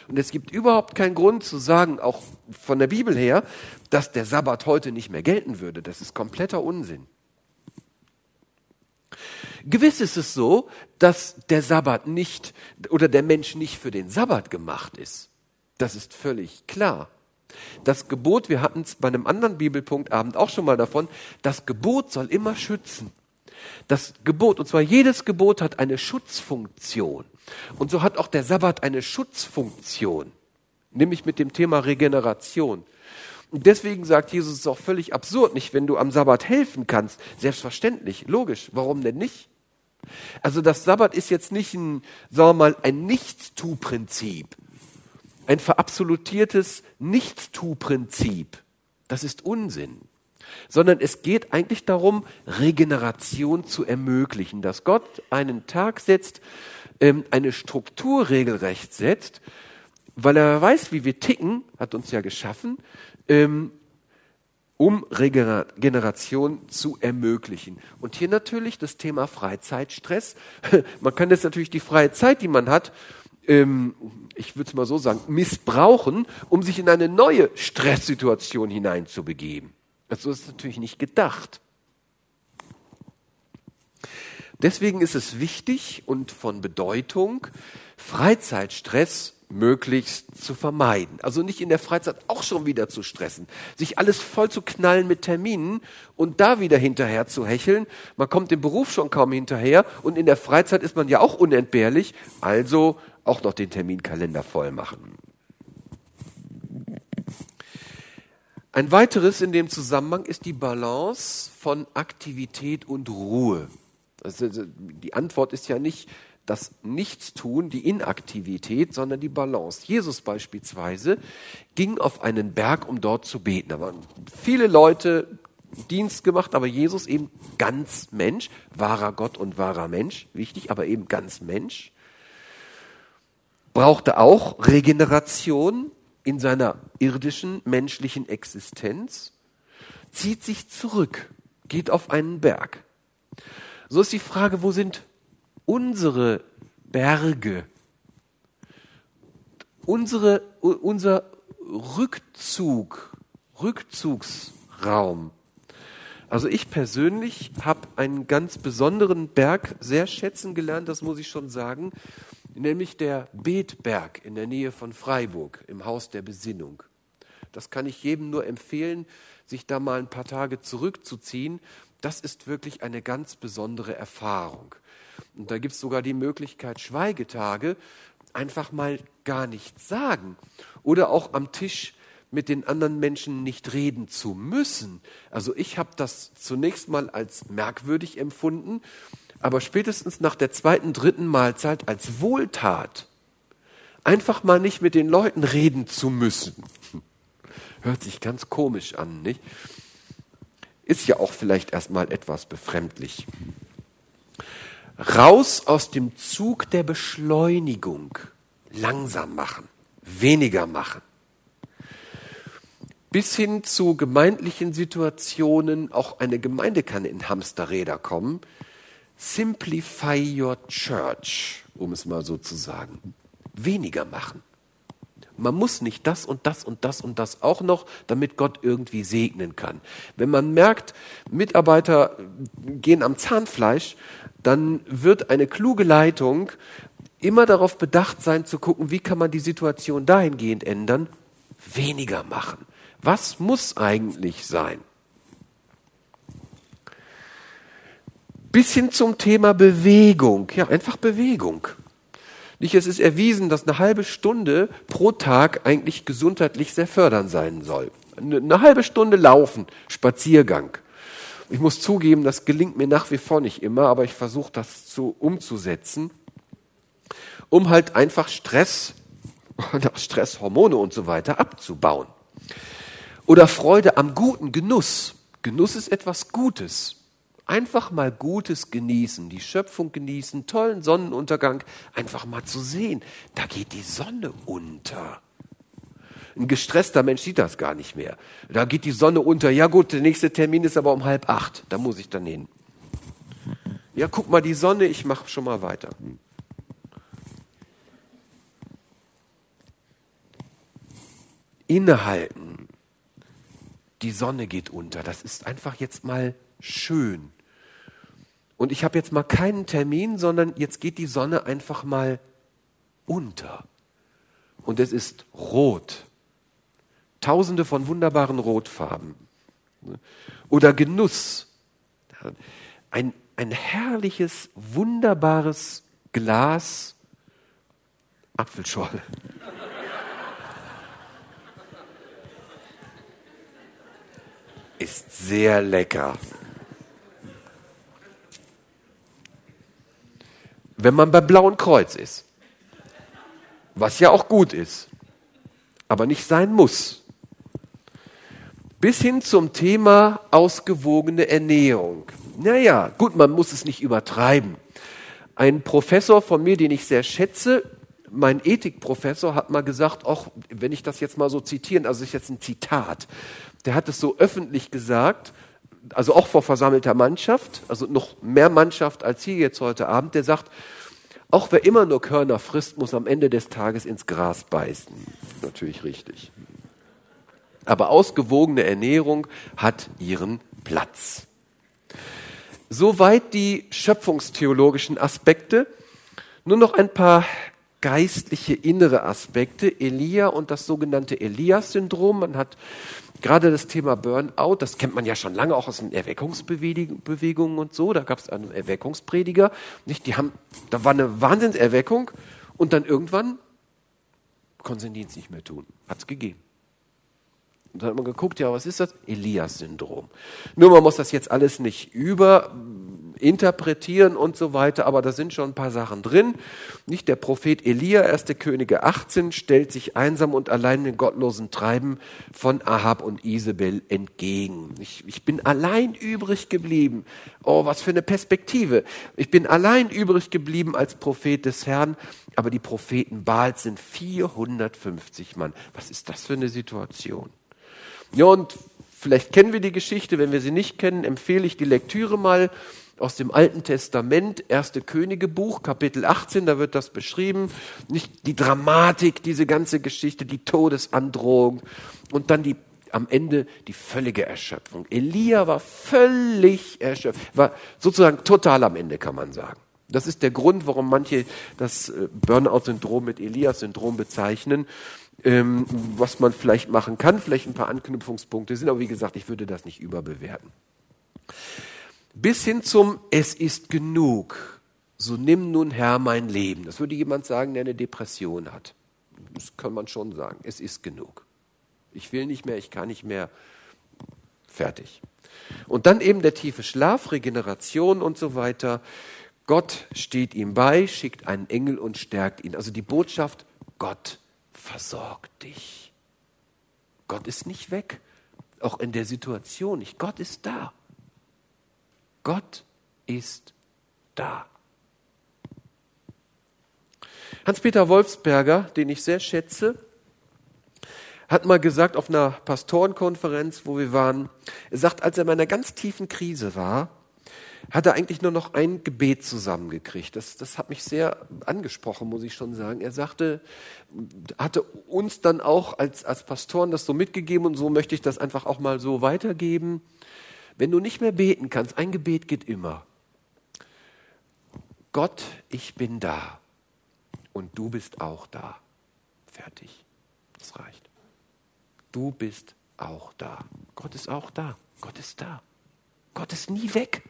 Und es gibt überhaupt keinen Grund zu sagen, auch von der Bibel her, dass der Sabbat heute nicht mehr gelten würde. Das ist kompletter Unsinn. Gewiss ist es so, dass der Sabbat nicht oder der Mensch nicht für den Sabbat gemacht ist. Das ist völlig klar. Das Gebot, wir hatten es bei einem anderen Bibelpunktabend auch schon mal davon, das Gebot soll immer schützen. Das Gebot, und zwar jedes Gebot hat eine Schutzfunktion. Und so hat auch der Sabbat eine Schutzfunktion, nämlich mit dem Thema Regeneration. Und deswegen sagt Jesus, es ist auch völlig absurd, nicht wenn du am Sabbat helfen kannst. Selbstverständlich, logisch, warum denn nicht? Also das Sabbat ist jetzt nicht ein, sagen wir mal, ein Nichtstu-Prinzip, ein verabsolutiertes Nichtstu-Prinzip. Das ist Unsinn sondern es geht eigentlich darum, Regeneration zu ermöglichen, dass Gott einen Tag setzt, ähm, eine Struktur regelrecht setzt, weil er weiß, wie wir ticken, hat uns ja geschaffen, ähm, um Regeneration zu ermöglichen. Und hier natürlich das Thema Freizeitstress. <laughs> Man kann jetzt natürlich die freie Zeit, die man hat, ähm, ich würde es mal so sagen, missbrauchen, um sich in eine neue Stresssituation hineinzubegeben. So ist es natürlich nicht gedacht. Deswegen ist es wichtig und von Bedeutung, Freizeitstress möglichst zu vermeiden. Also nicht in der Freizeit auch schon wieder zu stressen, sich alles voll zu knallen mit Terminen und da wieder hinterher zu hecheln. Man kommt im Beruf schon kaum hinterher und in der Freizeit ist man ja auch unentbehrlich, also auch noch den Terminkalender voll machen. Ein weiteres in dem Zusammenhang ist die Balance von Aktivität und Ruhe. Also die Antwort ist ja nicht das Nichtstun, die Inaktivität, sondern die Balance. Jesus beispielsweise ging auf einen Berg, um dort zu beten. Da waren viele Leute Dienst gemacht, aber Jesus eben ganz Mensch, wahrer Gott und wahrer Mensch, wichtig, aber eben ganz Mensch, brauchte auch Regeneration, in seiner irdischen menschlichen Existenz, zieht sich zurück, geht auf einen Berg. So ist die Frage, wo sind unsere Berge? Unsere, unser Rückzug, Rückzugsraum. Also ich persönlich habe einen ganz besonderen Berg sehr schätzen gelernt, das muss ich schon sagen nämlich der Betberg in der Nähe von Freiburg im Haus der Besinnung. Das kann ich jedem nur empfehlen, sich da mal ein paar Tage zurückzuziehen. Das ist wirklich eine ganz besondere Erfahrung. Und da gibt es sogar die Möglichkeit, Schweigetage einfach mal gar nichts sagen oder auch am Tisch mit den anderen Menschen nicht reden zu müssen. Also ich habe das zunächst mal als merkwürdig empfunden aber spätestens nach der zweiten, dritten Mahlzeit als Wohltat, einfach mal nicht mit den Leuten reden zu müssen. <laughs> Hört sich ganz komisch an, nicht? Ist ja auch vielleicht erstmal etwas befremdlich. Raus aus dem Zug der Beschleunigung. Langsam machen, weniger machen. Bis hin zu gemeindlichen Situationen, auch eine Gemeinde kann in Hamsterräder kommen, Simplify your church, um es mal so zu sagen. Weniger machen. Man muss nicht das und das und das und das auch noch, damit Gott irgendwie segnen kann. Wenn man merkt, Mitarbeiter gehen am Zahnfleisch, dann wird eine kluge Leitung immer darauf bedacht sein zu gucken, wie kann man die Situation dahingehend ändern, weniger machen? Was muss eigentlich sein? Bis hin zum Thema Bewegung. Ja, einfach Bewegung. Nicht, es ist erwiesen, dass eine halbe Stunde pro Tag eigentlich gesundheitlich sehr fördernd sein soll. Eine halbe Stunde laufen, Spaziergang. Ich muss zugeben, das gelingt mir nach wie vor nicht immer, aber ich versuche das zu, umzusetzen, um halt einfach Stress, <laughs> Stresshormone und so weiter abzubauen. Oder Freude am guten Genuss. Genuss ist etwas Gutes. Einfach mal Gutes genießen, die Schöpfung genießen, tollen Sonnenuntergang, einfach mal zu sehen. Da geht die Sonne unter. Ein gestresster Mensch sieht das gar nicht mehr. Da geht die Sonne unter. Ja gut, der nächste Termin ist aber um halb acht. Da muss ich dann hin. Ja, guck mal die Sonne, ich mache schon mal weiter. Innehalten. Die Sonne geht unter. Das ist einfach jetzt mal schön. Und ich habe jetzt mal keinen Termin, sondern jetzt geht die Sonne einfach mal unter. Und es ist rot. Tausende von wunderbaren Rotfarben. Oder Genuss. Ein, ein herrliches, wunderbares Glas Apfelschorle. Ist sehr lecker. Wenn man beim Blauen Kreuz ist. Was ja auch gut ist, aber nicht sein muss. Bis hin zum Thema ausgewogene Ernährung. Naja, gut, man muss es nicht übertreiben. Ein Professor von mir, den ich sehr schätze, mein Ethikprofessor hat mal gesagt, auch wenn ich das jetzt mal so zitieren, also ist jetzt ein Zitat, der hat es so öffentlich gesagt, also auch vor versammelter Mannschaft, also noch mehr Mannschaft als hier jetzt heute Abend, der sagt, auch wer immer nur Körner frisst, muss am Ende des Tages ins Gras beißen. Natürlich richtig. Aber ausgewogene Ernährung hat ihren Platz. Soweit die schöpfungstheologischen Aspekte. Nur noch ein paar geistliche innere Aspekte. Elia und das sogenannte Elias-Syndrom. Man hat Gerade das Thema Burnout, das kennt man ja schon lange auch aus den Erweckungsbewegungen und so. Da gab es einen Erweckungsprediger, nicht? Die haben, da war eine Wahnsinnserweckung und dann irgendwann konnten sie den Dienst nicht mehr tun. Hat es gegeben. Und dann hat man geguckt, ja, was ist das? Elias-Syndrom. Nur man muss das jetzt alles nicht über interpretieren und so weiter, aber da sind schon ein paar Sachen drin. Nicht der Prophet Elia, 1. Könige 18, stellt sich einsam und allein den gottlosen Treiben von Ahab und Isabel entgegen. Ich, ich bin allein übrig geblieben. Oh, was für eine Perspektive. Ich bin allein übrig geblieben als Prophet des Herrn, aber die Propheten Baals sind 450 Mann. Was ist das für eine Situation? Ja, und vielleicht kennen wir die Geschichte. Wenn wir sie nicht kennen, empfehle ich die Lektüre mal aus dem Alten Testament, erste Königebuch, Kapitel 18, da wird das beschrieben. Nicht die Dramatik, diese ganze Geschichte, die Todesandrohung und dann die am Ende die völlige Erschöpfung. Elia war völlig erschöpft, war sozusagen total am Ende, kann man sagen. Das ist der Grund, warum manche das äh, Burnout-Syndrom mit Elias-Syndrom bezeichnen. Ähm, was man vielleicht machen kann, vielleicht ein paar Anknüpfungspunkte sind, aber wie gesagt, ich würde das nicht überbewerten bis hin zum Es ist genug. So nimm nun Herr mein Leben. Das würde jemand sagen, der eine Depression hat. Das kann man schon sagen. Es ist genug. Ich will nicht mehr, ich kann nicht mehr. Fertig. Und dann eben der tiefe Schlaf, Regeneration und so weiter. Gott steht ihm bei, schickt einen Engel und stärkt ihn. Also die Botschaft, Gott versorgt dich. Gott ist nicht weg, auch in der Situation nicht. Gott ist da. Gott ist da. Hans-Peter Wolfsberger, den ich sehr schätze, hat mal gesagt auf einer Pastorenkonferenz, wo wir waren, er sagt, als er in einer ganz tiefen Krise war, hat er eigentlich nur noch ein Gebet zusammengekriegt. Das, das hat mich sehr angesprochen, muss ich schon sagen. Er sagte, hatte uns dann auch als, als Pastoren das so mitgegeben und so möchte ich das einfach auch mal so weitergeben. Wenn du nicht mehr beten kannst, ein Gebet geht immer. Gott, ich bin da und du bist auch da. Fertig. Das reicht. du bist auch da. Gott ist auch da. Gott ist da. Gott ist nie weg.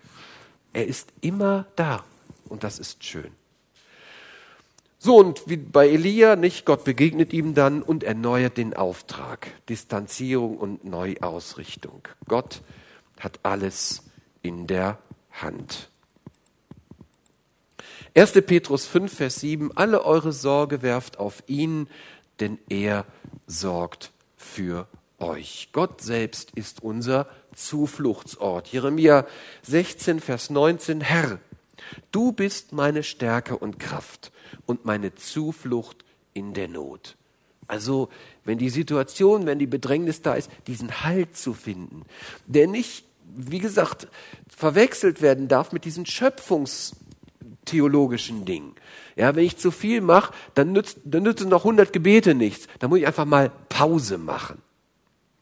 Er ist immer da. Und das ist schön. So, und wie bei Elia, nicht? Gott begegnet ihm dann und erneuert den Auftrag. Distanzierung und Neuausrichtung. Gott hat alles in der Hand. 1. Petrus 5, Vers 7. Alle eure Sorge werft auf ihn, denn er sorgt für euch. Gott selbst ist unser Zufluchtsort. Jeremia 16, Vers 19. Herr, du bist meine Stärke und Kraft und meine Zuflucht in der Not. Also, wenn die Situation, wenn die Bedrängnis da ist, diesen Halt zu finden, der nicht, wie gesagt, verwechselt werden darf mit diesen schöpfungstheologischen Dingen. Ja, wenn ich zu viel mache, dann, nützt, dann nützen noch 100 Gebete nichts. Da muss ich einfach mal Pause machen.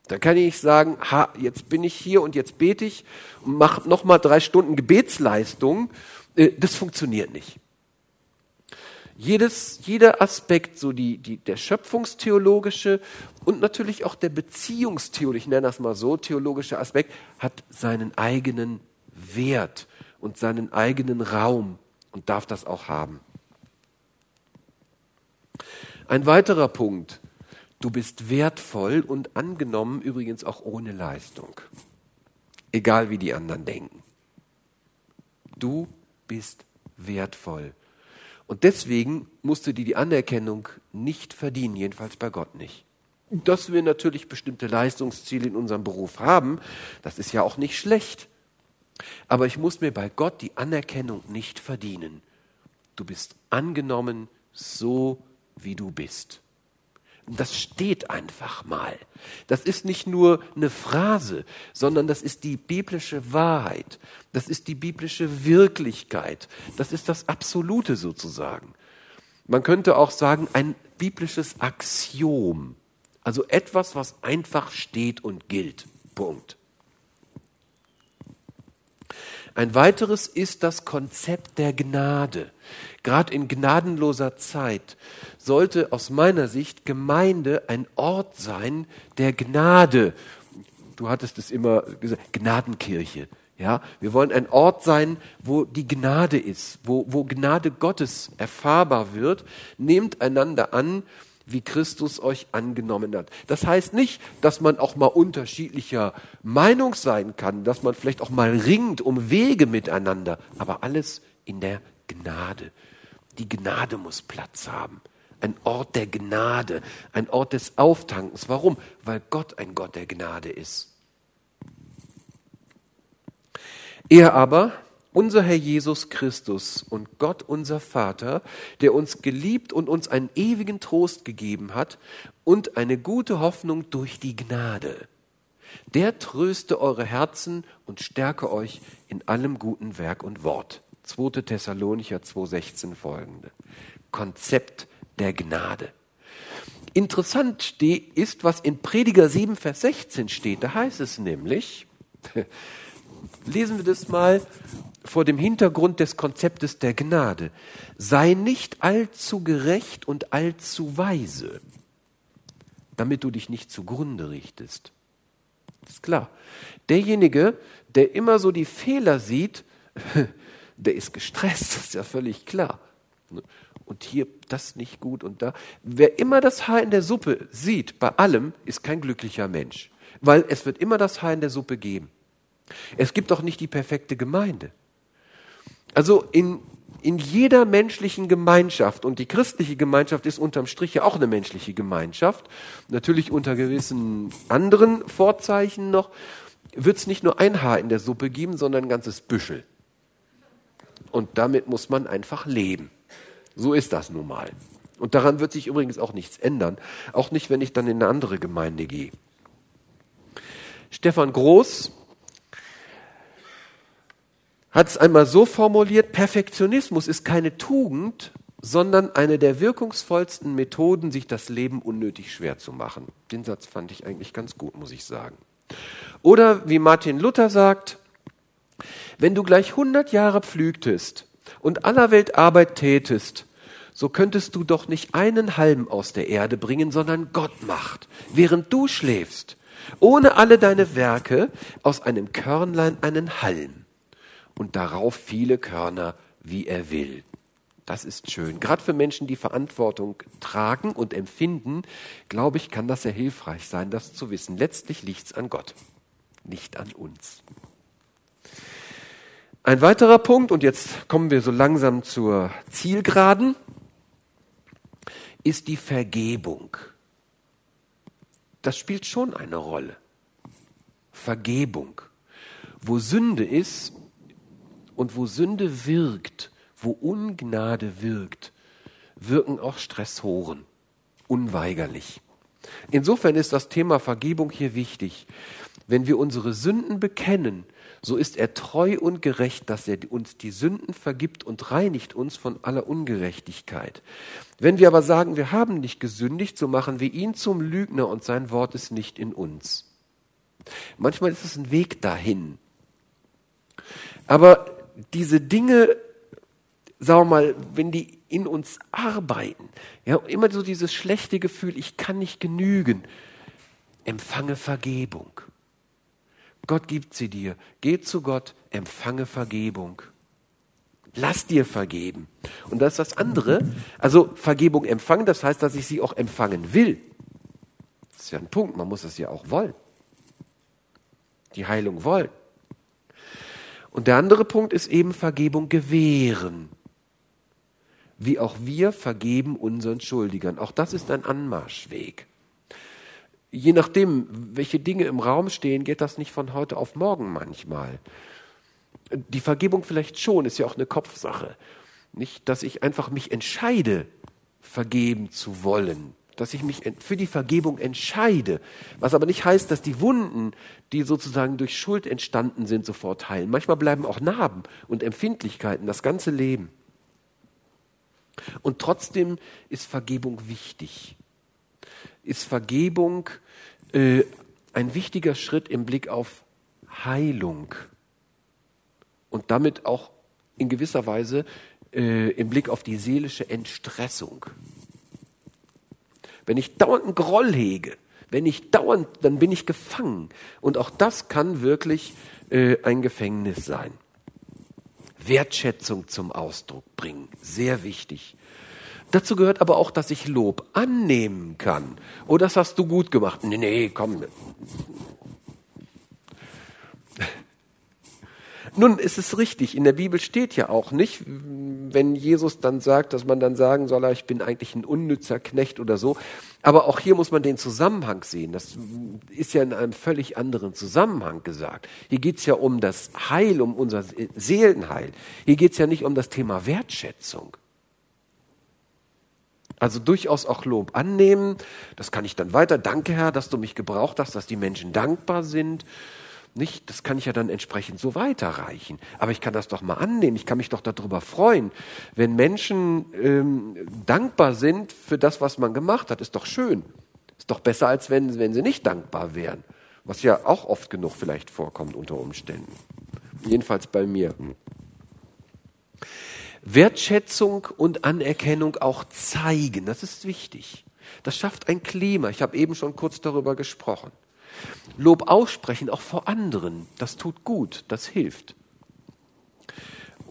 Da kann ich sagen, ha, jetzt bin ich hier und jetzt bete ich und mache nochmal drei Stunden Gebetsleistung. Äh, das funktioniert nicht jedes, jeder Aspekt, so die, die, der schöpfungstheologische und natürlich auch der beziehungstheologische, ich nenne das mal so, theologische Aspekt, hat seinen eigenen Wert und seinen eigenen Raum und darf das auch haben. Ein weiterer Punkt. Du bist wertvoll und angenommen übrigens auch ohne Leistung. Egal wie die anderen denken. Du bist wertvoll. Und deswegen musste die die Anerkennung nicht verdienen, jedenfalls bei Gott nicht. Dass wir natürlich bestimmte Leistungsziele in unserem Beruf haben, das ist ja auch nicht schlecht. Aber ich muss mir bei Gott die Anerkennung nicht verdienen. Du bist angenommen so, wie du bist das steht einfach mal. Das ist nicht nur eine Phrase, sondern das ist die biblische Wahrheit. Das ist die biblische Wirklichkeit. Das ist das Absolute sozusagen. Man könnte auch sagen, ein biblisches Axiom. Also etwas, was einfach steht und gilt. Punkt. Ein weiteres ist das Konzept der Gnade. Gerade in gnadenloser Zeit sollte aus meiner Sicht Gemeinde ein Ort sein der Gnade. Du hattest es immer gesagt, Gnadenkirche. Ja, wir wollen ein Ort sein, wo die Gnade ist, wo, wo Gnade Gottes erfahrbar wird. Nehmt einander an, wie Christus euch angenommen hat. Das heißt nicht, dass man auch mal unterschiedlicher Meinung sein kann, dass man vielleicht auch mal ringt um Wege miteinander, aber alles in der Gnade. Die Gnade muss Platz haben. Ein Ort der Gnade, ein Ort des Auftankens. Warum? Weil Gott ein Gott der Gnade ist. Er aber unser Herr Jesus Christus und Gott unser Vater, der uns geliebt und uns einen ewigen Trost gegeben hat und eine gute Hoffnung durch die Gnade. Der tröste eure Herzen und stärke euch in allem guten Werk und Wort. 2. Thessalonicher 2,16 folgende. Konzept der Gnade. Interessant ist, was in Prediger 7, Vers 16 steht. Da heißt es nämlich, <laughs> lesen wir das mal vor dem Hintergrund des Konzeptes der Gnade. Sei nicht allzu gerecht und allzu weise, damit du dich nicht zugrunde richtest. Das ist klar. Derjenige, der immer so die Fehler sieht, <laughs> der ist gestresst, <laughs> das ist ja völlig klar. Und hier das nicht gut und da. Wer immer das Haar in der Suppe sieht, bei allem, ist kein glücklicher Mensch. Weil es wird immer das Haar in der Suppe geben. Es gibt doch nicht die perfekte Gemeinde. Also in, in jeder menschlichen Gemeinschaft, und die christliche Gemeinschaft ist unterm Strich ja auch eine menschliche Gemeinschaft, natürlich unter gewissen anderen Vorzeichen noch, wird es nicht nur ein Haar in der Suppe geben, sondern ein ganzes Büschel. Und damit muss man einfach leben. So ist das nun mal. Und daran wird sich übrigens auch nichts ändern. Auch nicht, wenn ich dann in eine andere Gemeinde gehe. Stefan Groß hat es einmal so formuliert, Perfektionismus ist keine Tugend, sondern eine der wirkungsvollsten Methoden, sich das Leben unnötig schwer zu machen. Den Satz fand ich eigentlich ganz gut, muss ich sagen. Oder wie Martin Luther sagt, wenn du gleich 100 Jahre pflügtest und aller Welt Arbeit tätest, so könntest du doch nicht einen Halm aus der Erde bringen, sondern Gott macht, während du schläfst, ohne alle deine Werke, aus einem Körnlein einen Halm und darauf viele Körner, wie er will. Das ist schön. Gerade für Menschen, die Verantwortung tragen und empfinden, glaube ich, kann das sehr hilfreich sein, das zu wissen. Letztlich liegt es an Gott, nicht an uns. Ein weiterer Punkt, und jetzt kommen wir so langsam zur Zielgeraden, ist die Vergebung. Das spielt schon eine Rolle. Vergebung. Wo Sünde ist und wo Sünde wirkt, wo Ungnade wirkt, wirken auch Stressoren. Unweigerlich. Insofern ist das Thema Vergebung hier wichtig. Wenn wir unsere Sünden bekennen, so ist er treu und gerecht, dass er uns die Sünden vergibt und reinigt uns von aller Ungerechtigkeit. Wenn wir aber sagen, wir haben nicht gesündigt, so machen wir ihn zum Lügner und sein Wort ist nicht in uns. Manchmal ist es ein Weg dahin. Aber diese Dinge, sagen wir mal, wenn die in uns arbeiten, ja, immer so dieses schlechte Gefühl, ich kann nicht genügen, empfange Vergebung. Gott gibt sie dir. Geh zu Gott, empfange Vergebung. Lass dir vergeben. Und das ist das andere. Also Vergebung empfangen, das heißt, dass ich sie auch empfangen will. Das ist ja ein Punkt, man muss es ja auch wollen. Die Heilung wollen. Und der andere Punkt ist eben Vergebung gewähren. Wie auch wir vergeben unseren Schuldigern. Auch das ist ein Anmarschweg je nachdem, welche Dinge im Raum stehen, geht das nicht von heute auf morgen manchmal. Die Vergebung vielleicht schon, ist ja auch eine Kopfsache. Nicht, dass ich einfach mich entscheide, vergeben zu wollen, dass ich mich für die Vergebung entscheide, was aber nicht heißt, dass die Wunden, die sozusagen durch Schuld entstanden sind, sofort heilen. Manchmal bleiben auch Narben und Empfindlichkeiten das ganze Leben. Und trotzdem ist Vergebung wichtig ist Vergebung äh, ein wichtiger Schritt im Blick auf Heilung und damit auch in gewisser Weise äh, im Blick auf die seelische Entstressung. Wenn ich dauernd einen Groll hege, wenn ich dauernd, dann bin ich gefangen. Und auch das kann wirklich äh, ein Gefängnis sein. Wertschätzung zum Ausdruck bringen, sehr wichtig. Dazu gehört aber auch, dass ich Lob annehmen kann. Oh, das hast du gut gemacht. Nee, nee, komm. Nun ist es richtig, in der Bibel steht ja auch nicht, wenn Jesus dann sagt, dass man dann sagen soll, ah, ich bin eigentlich ein unnützer Knecht oder so. Aber auch hier muss man den Zusammenhang sehen. Das ist ja in einem völlig anderen Zusammenhang gesagt. Hier geht es ja um das Heil, um unser Seelenheil. Hier geht es ja nicht um das Thema Wertschätzung. Also durchaus auch Lob annehmen. Das kann ich dann weiter. Danke, Herr, dass du mich gebraucht hast, dass die Menschen dankbar sind. Nicht, das kann ich ja dann entsprechend so weiterreichen. Aber ich kann das doch mal annehmen. Ich kann mich doch darüber freuen. Wenn Menschen ähm, dankbar sind für das, was man gemacht hat, ist doch schön. Ist doch besser, als wenn, wenn sie nicht dankbar wären. Was ja auch oft genug vielleicht vorkommt unter Umständen. Jedenfalls bei mir. Wertschätzung und Anerkennung auch zeigen. Das ist wichtig. Das schafft ein Klima. Ich habe eben schon kurz darüber gesprochen. Lob aussprechen, auch vor anderen, das tut gut, das hilft.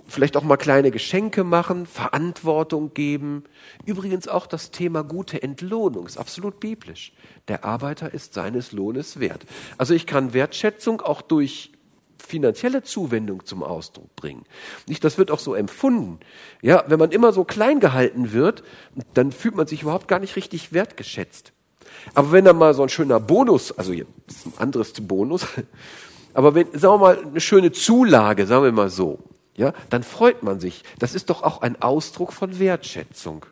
Vielleicht auch mal kleine Geschenke machen, Verantwortung geben. Übrigens auch das Thema gute Entlohnung ist absolut biblisch. Der Arbeiter ist seines Lohnes wert. Also ich kann Wertschätzung auch durch finanzielle Zuwendung zum Ausdruck bringen. Nicht, das wird auch so empfunden. Ja, wenn man immer so klein gehalten wird, dann fühlt man sich überhaupt gar nicht richtig wertgeschätzt. Aber wenn da mal so ein schöner Bonus, also das ist ein anderes Bonus, <laughs> aber wenn, sagen wir mal, eine schöne Zulage, sagen wir mal so, ja, dann freut man sich. Das ist doch auch ein Ausdruck von Wertschätzung.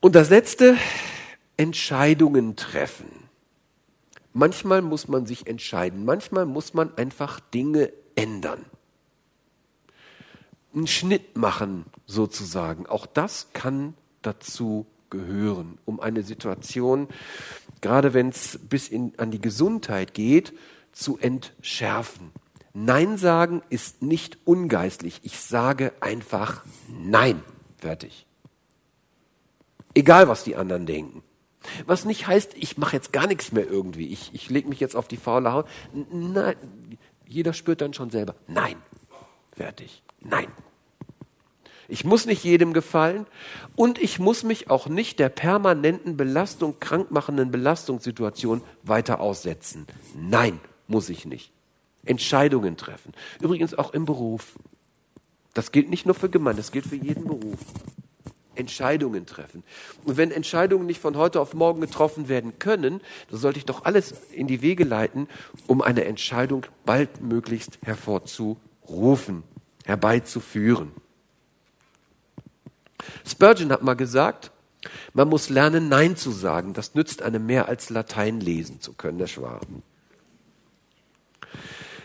Und das letzte, Entscheidungen treffen. Manchmal muss man sich entscheiden, manchmal muss man einfach Dinge ändern. Einen Schnitt machen sozusagen. Auch das kann dazu gehören, um eine Situation, gerade wenn es bis in, an die Gesundheit geht, zu entschärfen. Nein sagen ist nicht ungeistlich. Ich sage einfach Nein. Fertig. Egal, was die anderen denken. Was nicht heißt, ich mache jetzt gar nichts mehr irgendwie. Ich, ich lege mich jetzt auf die faule Haut. Nein, jeder spürt dann schon selber. Nein. Fertig. Nein. Ich muss nicht jedem gefallen und ich muss mich auch nicht der permanenten Belastung, krankmachenden Belastungssituation weiter aussetzen. Nein, muss ich nicht. Entscheidungen treffen. Übrigens auch im Beruf. Das gilt nicht nur für Gemeinden, das gilt für jeden Beruf. Entscheidungen treffen. Und wenn Entscheidungen nicht von heute auf morgen getroffen werden können, dann sollte ich doch alles in die Wege leiten, um eine Entscheidung baldmöglichst hervorzurufen, herbeizuführen. Spurgeon hat mal gesagt, man muss lernen, Nein zu sagen. Das nützt einem mehr als Latein lesen zu können, der Schwaben.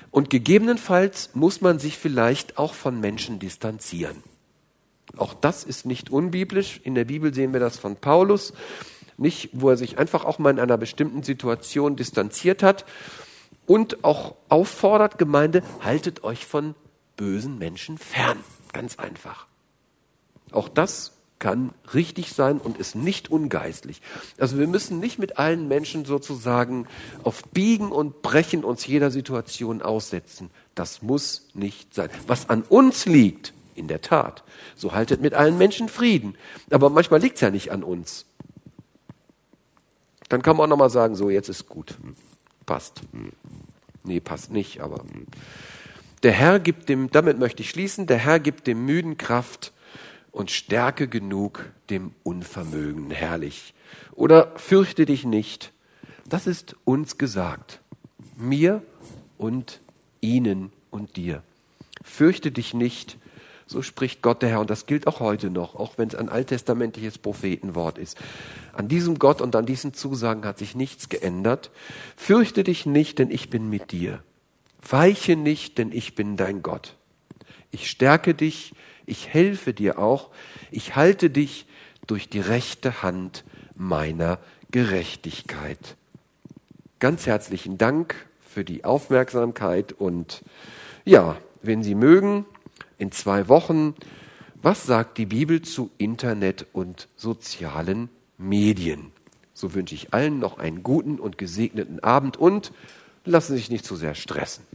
Und gegebenenfalls muss man sich vielleicht auch von Menschen distanzieren. Auch das ist nicht unbiblisch. In der Bibel sehen wir das von Paulus, nicht, wo er sich einfach auch mal in einer bestimmten Situation distanziert hat und auch auffordert, Gemeinde, haltet euch von bösen Menschen fern. Ganz einfach. Auch das kann richtig sein und ist nicht ungeistlich. Also wir müssen nicht mit allen Menschen sozusagen auf Biegen und Brechen uns jeder Situation aussetzen. Das muss nicht sein. Was an uns liegt, in der Tat, so haltet mit allen Menschen Frieden. Aber manchmal liegt es ja nicht an uns. Dann kann man auch nochmal sagen, so jetzt ist gut. Passt. Nee, passt nicht, aber der Herr gibt dem, damit möchte ich schließen, der Herr gibt dem Müden Kraft und Stärke genug dem Unvermögen. Herrlich. Oder fürchte dich nicht. Das ist uns gesagt. Mir und ihnen und dir. Fürchte dich nicht. So spricht Gott der Herr. Und das gilt auch heute noch, auch wenn es ein alttestamentliches Prophetenwort ist. An diesem Gott und an diesen Zusagen hat sich nichts geändert. Fürchte dich nicht, denn ich bin mit dir. Weiche nicht, denn ich bin dein Gott. Ich stärke dich, ich helfe dir auch, ich halte dich durch die rechte Hand meiner Gerechtigkeit. Ganz herzlichen Dank für die Aufmerksamkeit und ja, wenn Sie mögen, in zwei Wochen, was sagt die Bibel zu Internet und sozialen Medien? So wünsche ich allen noch einen guten und gesegneten Abend und lassen Sie sich nicht zu sehr stressen.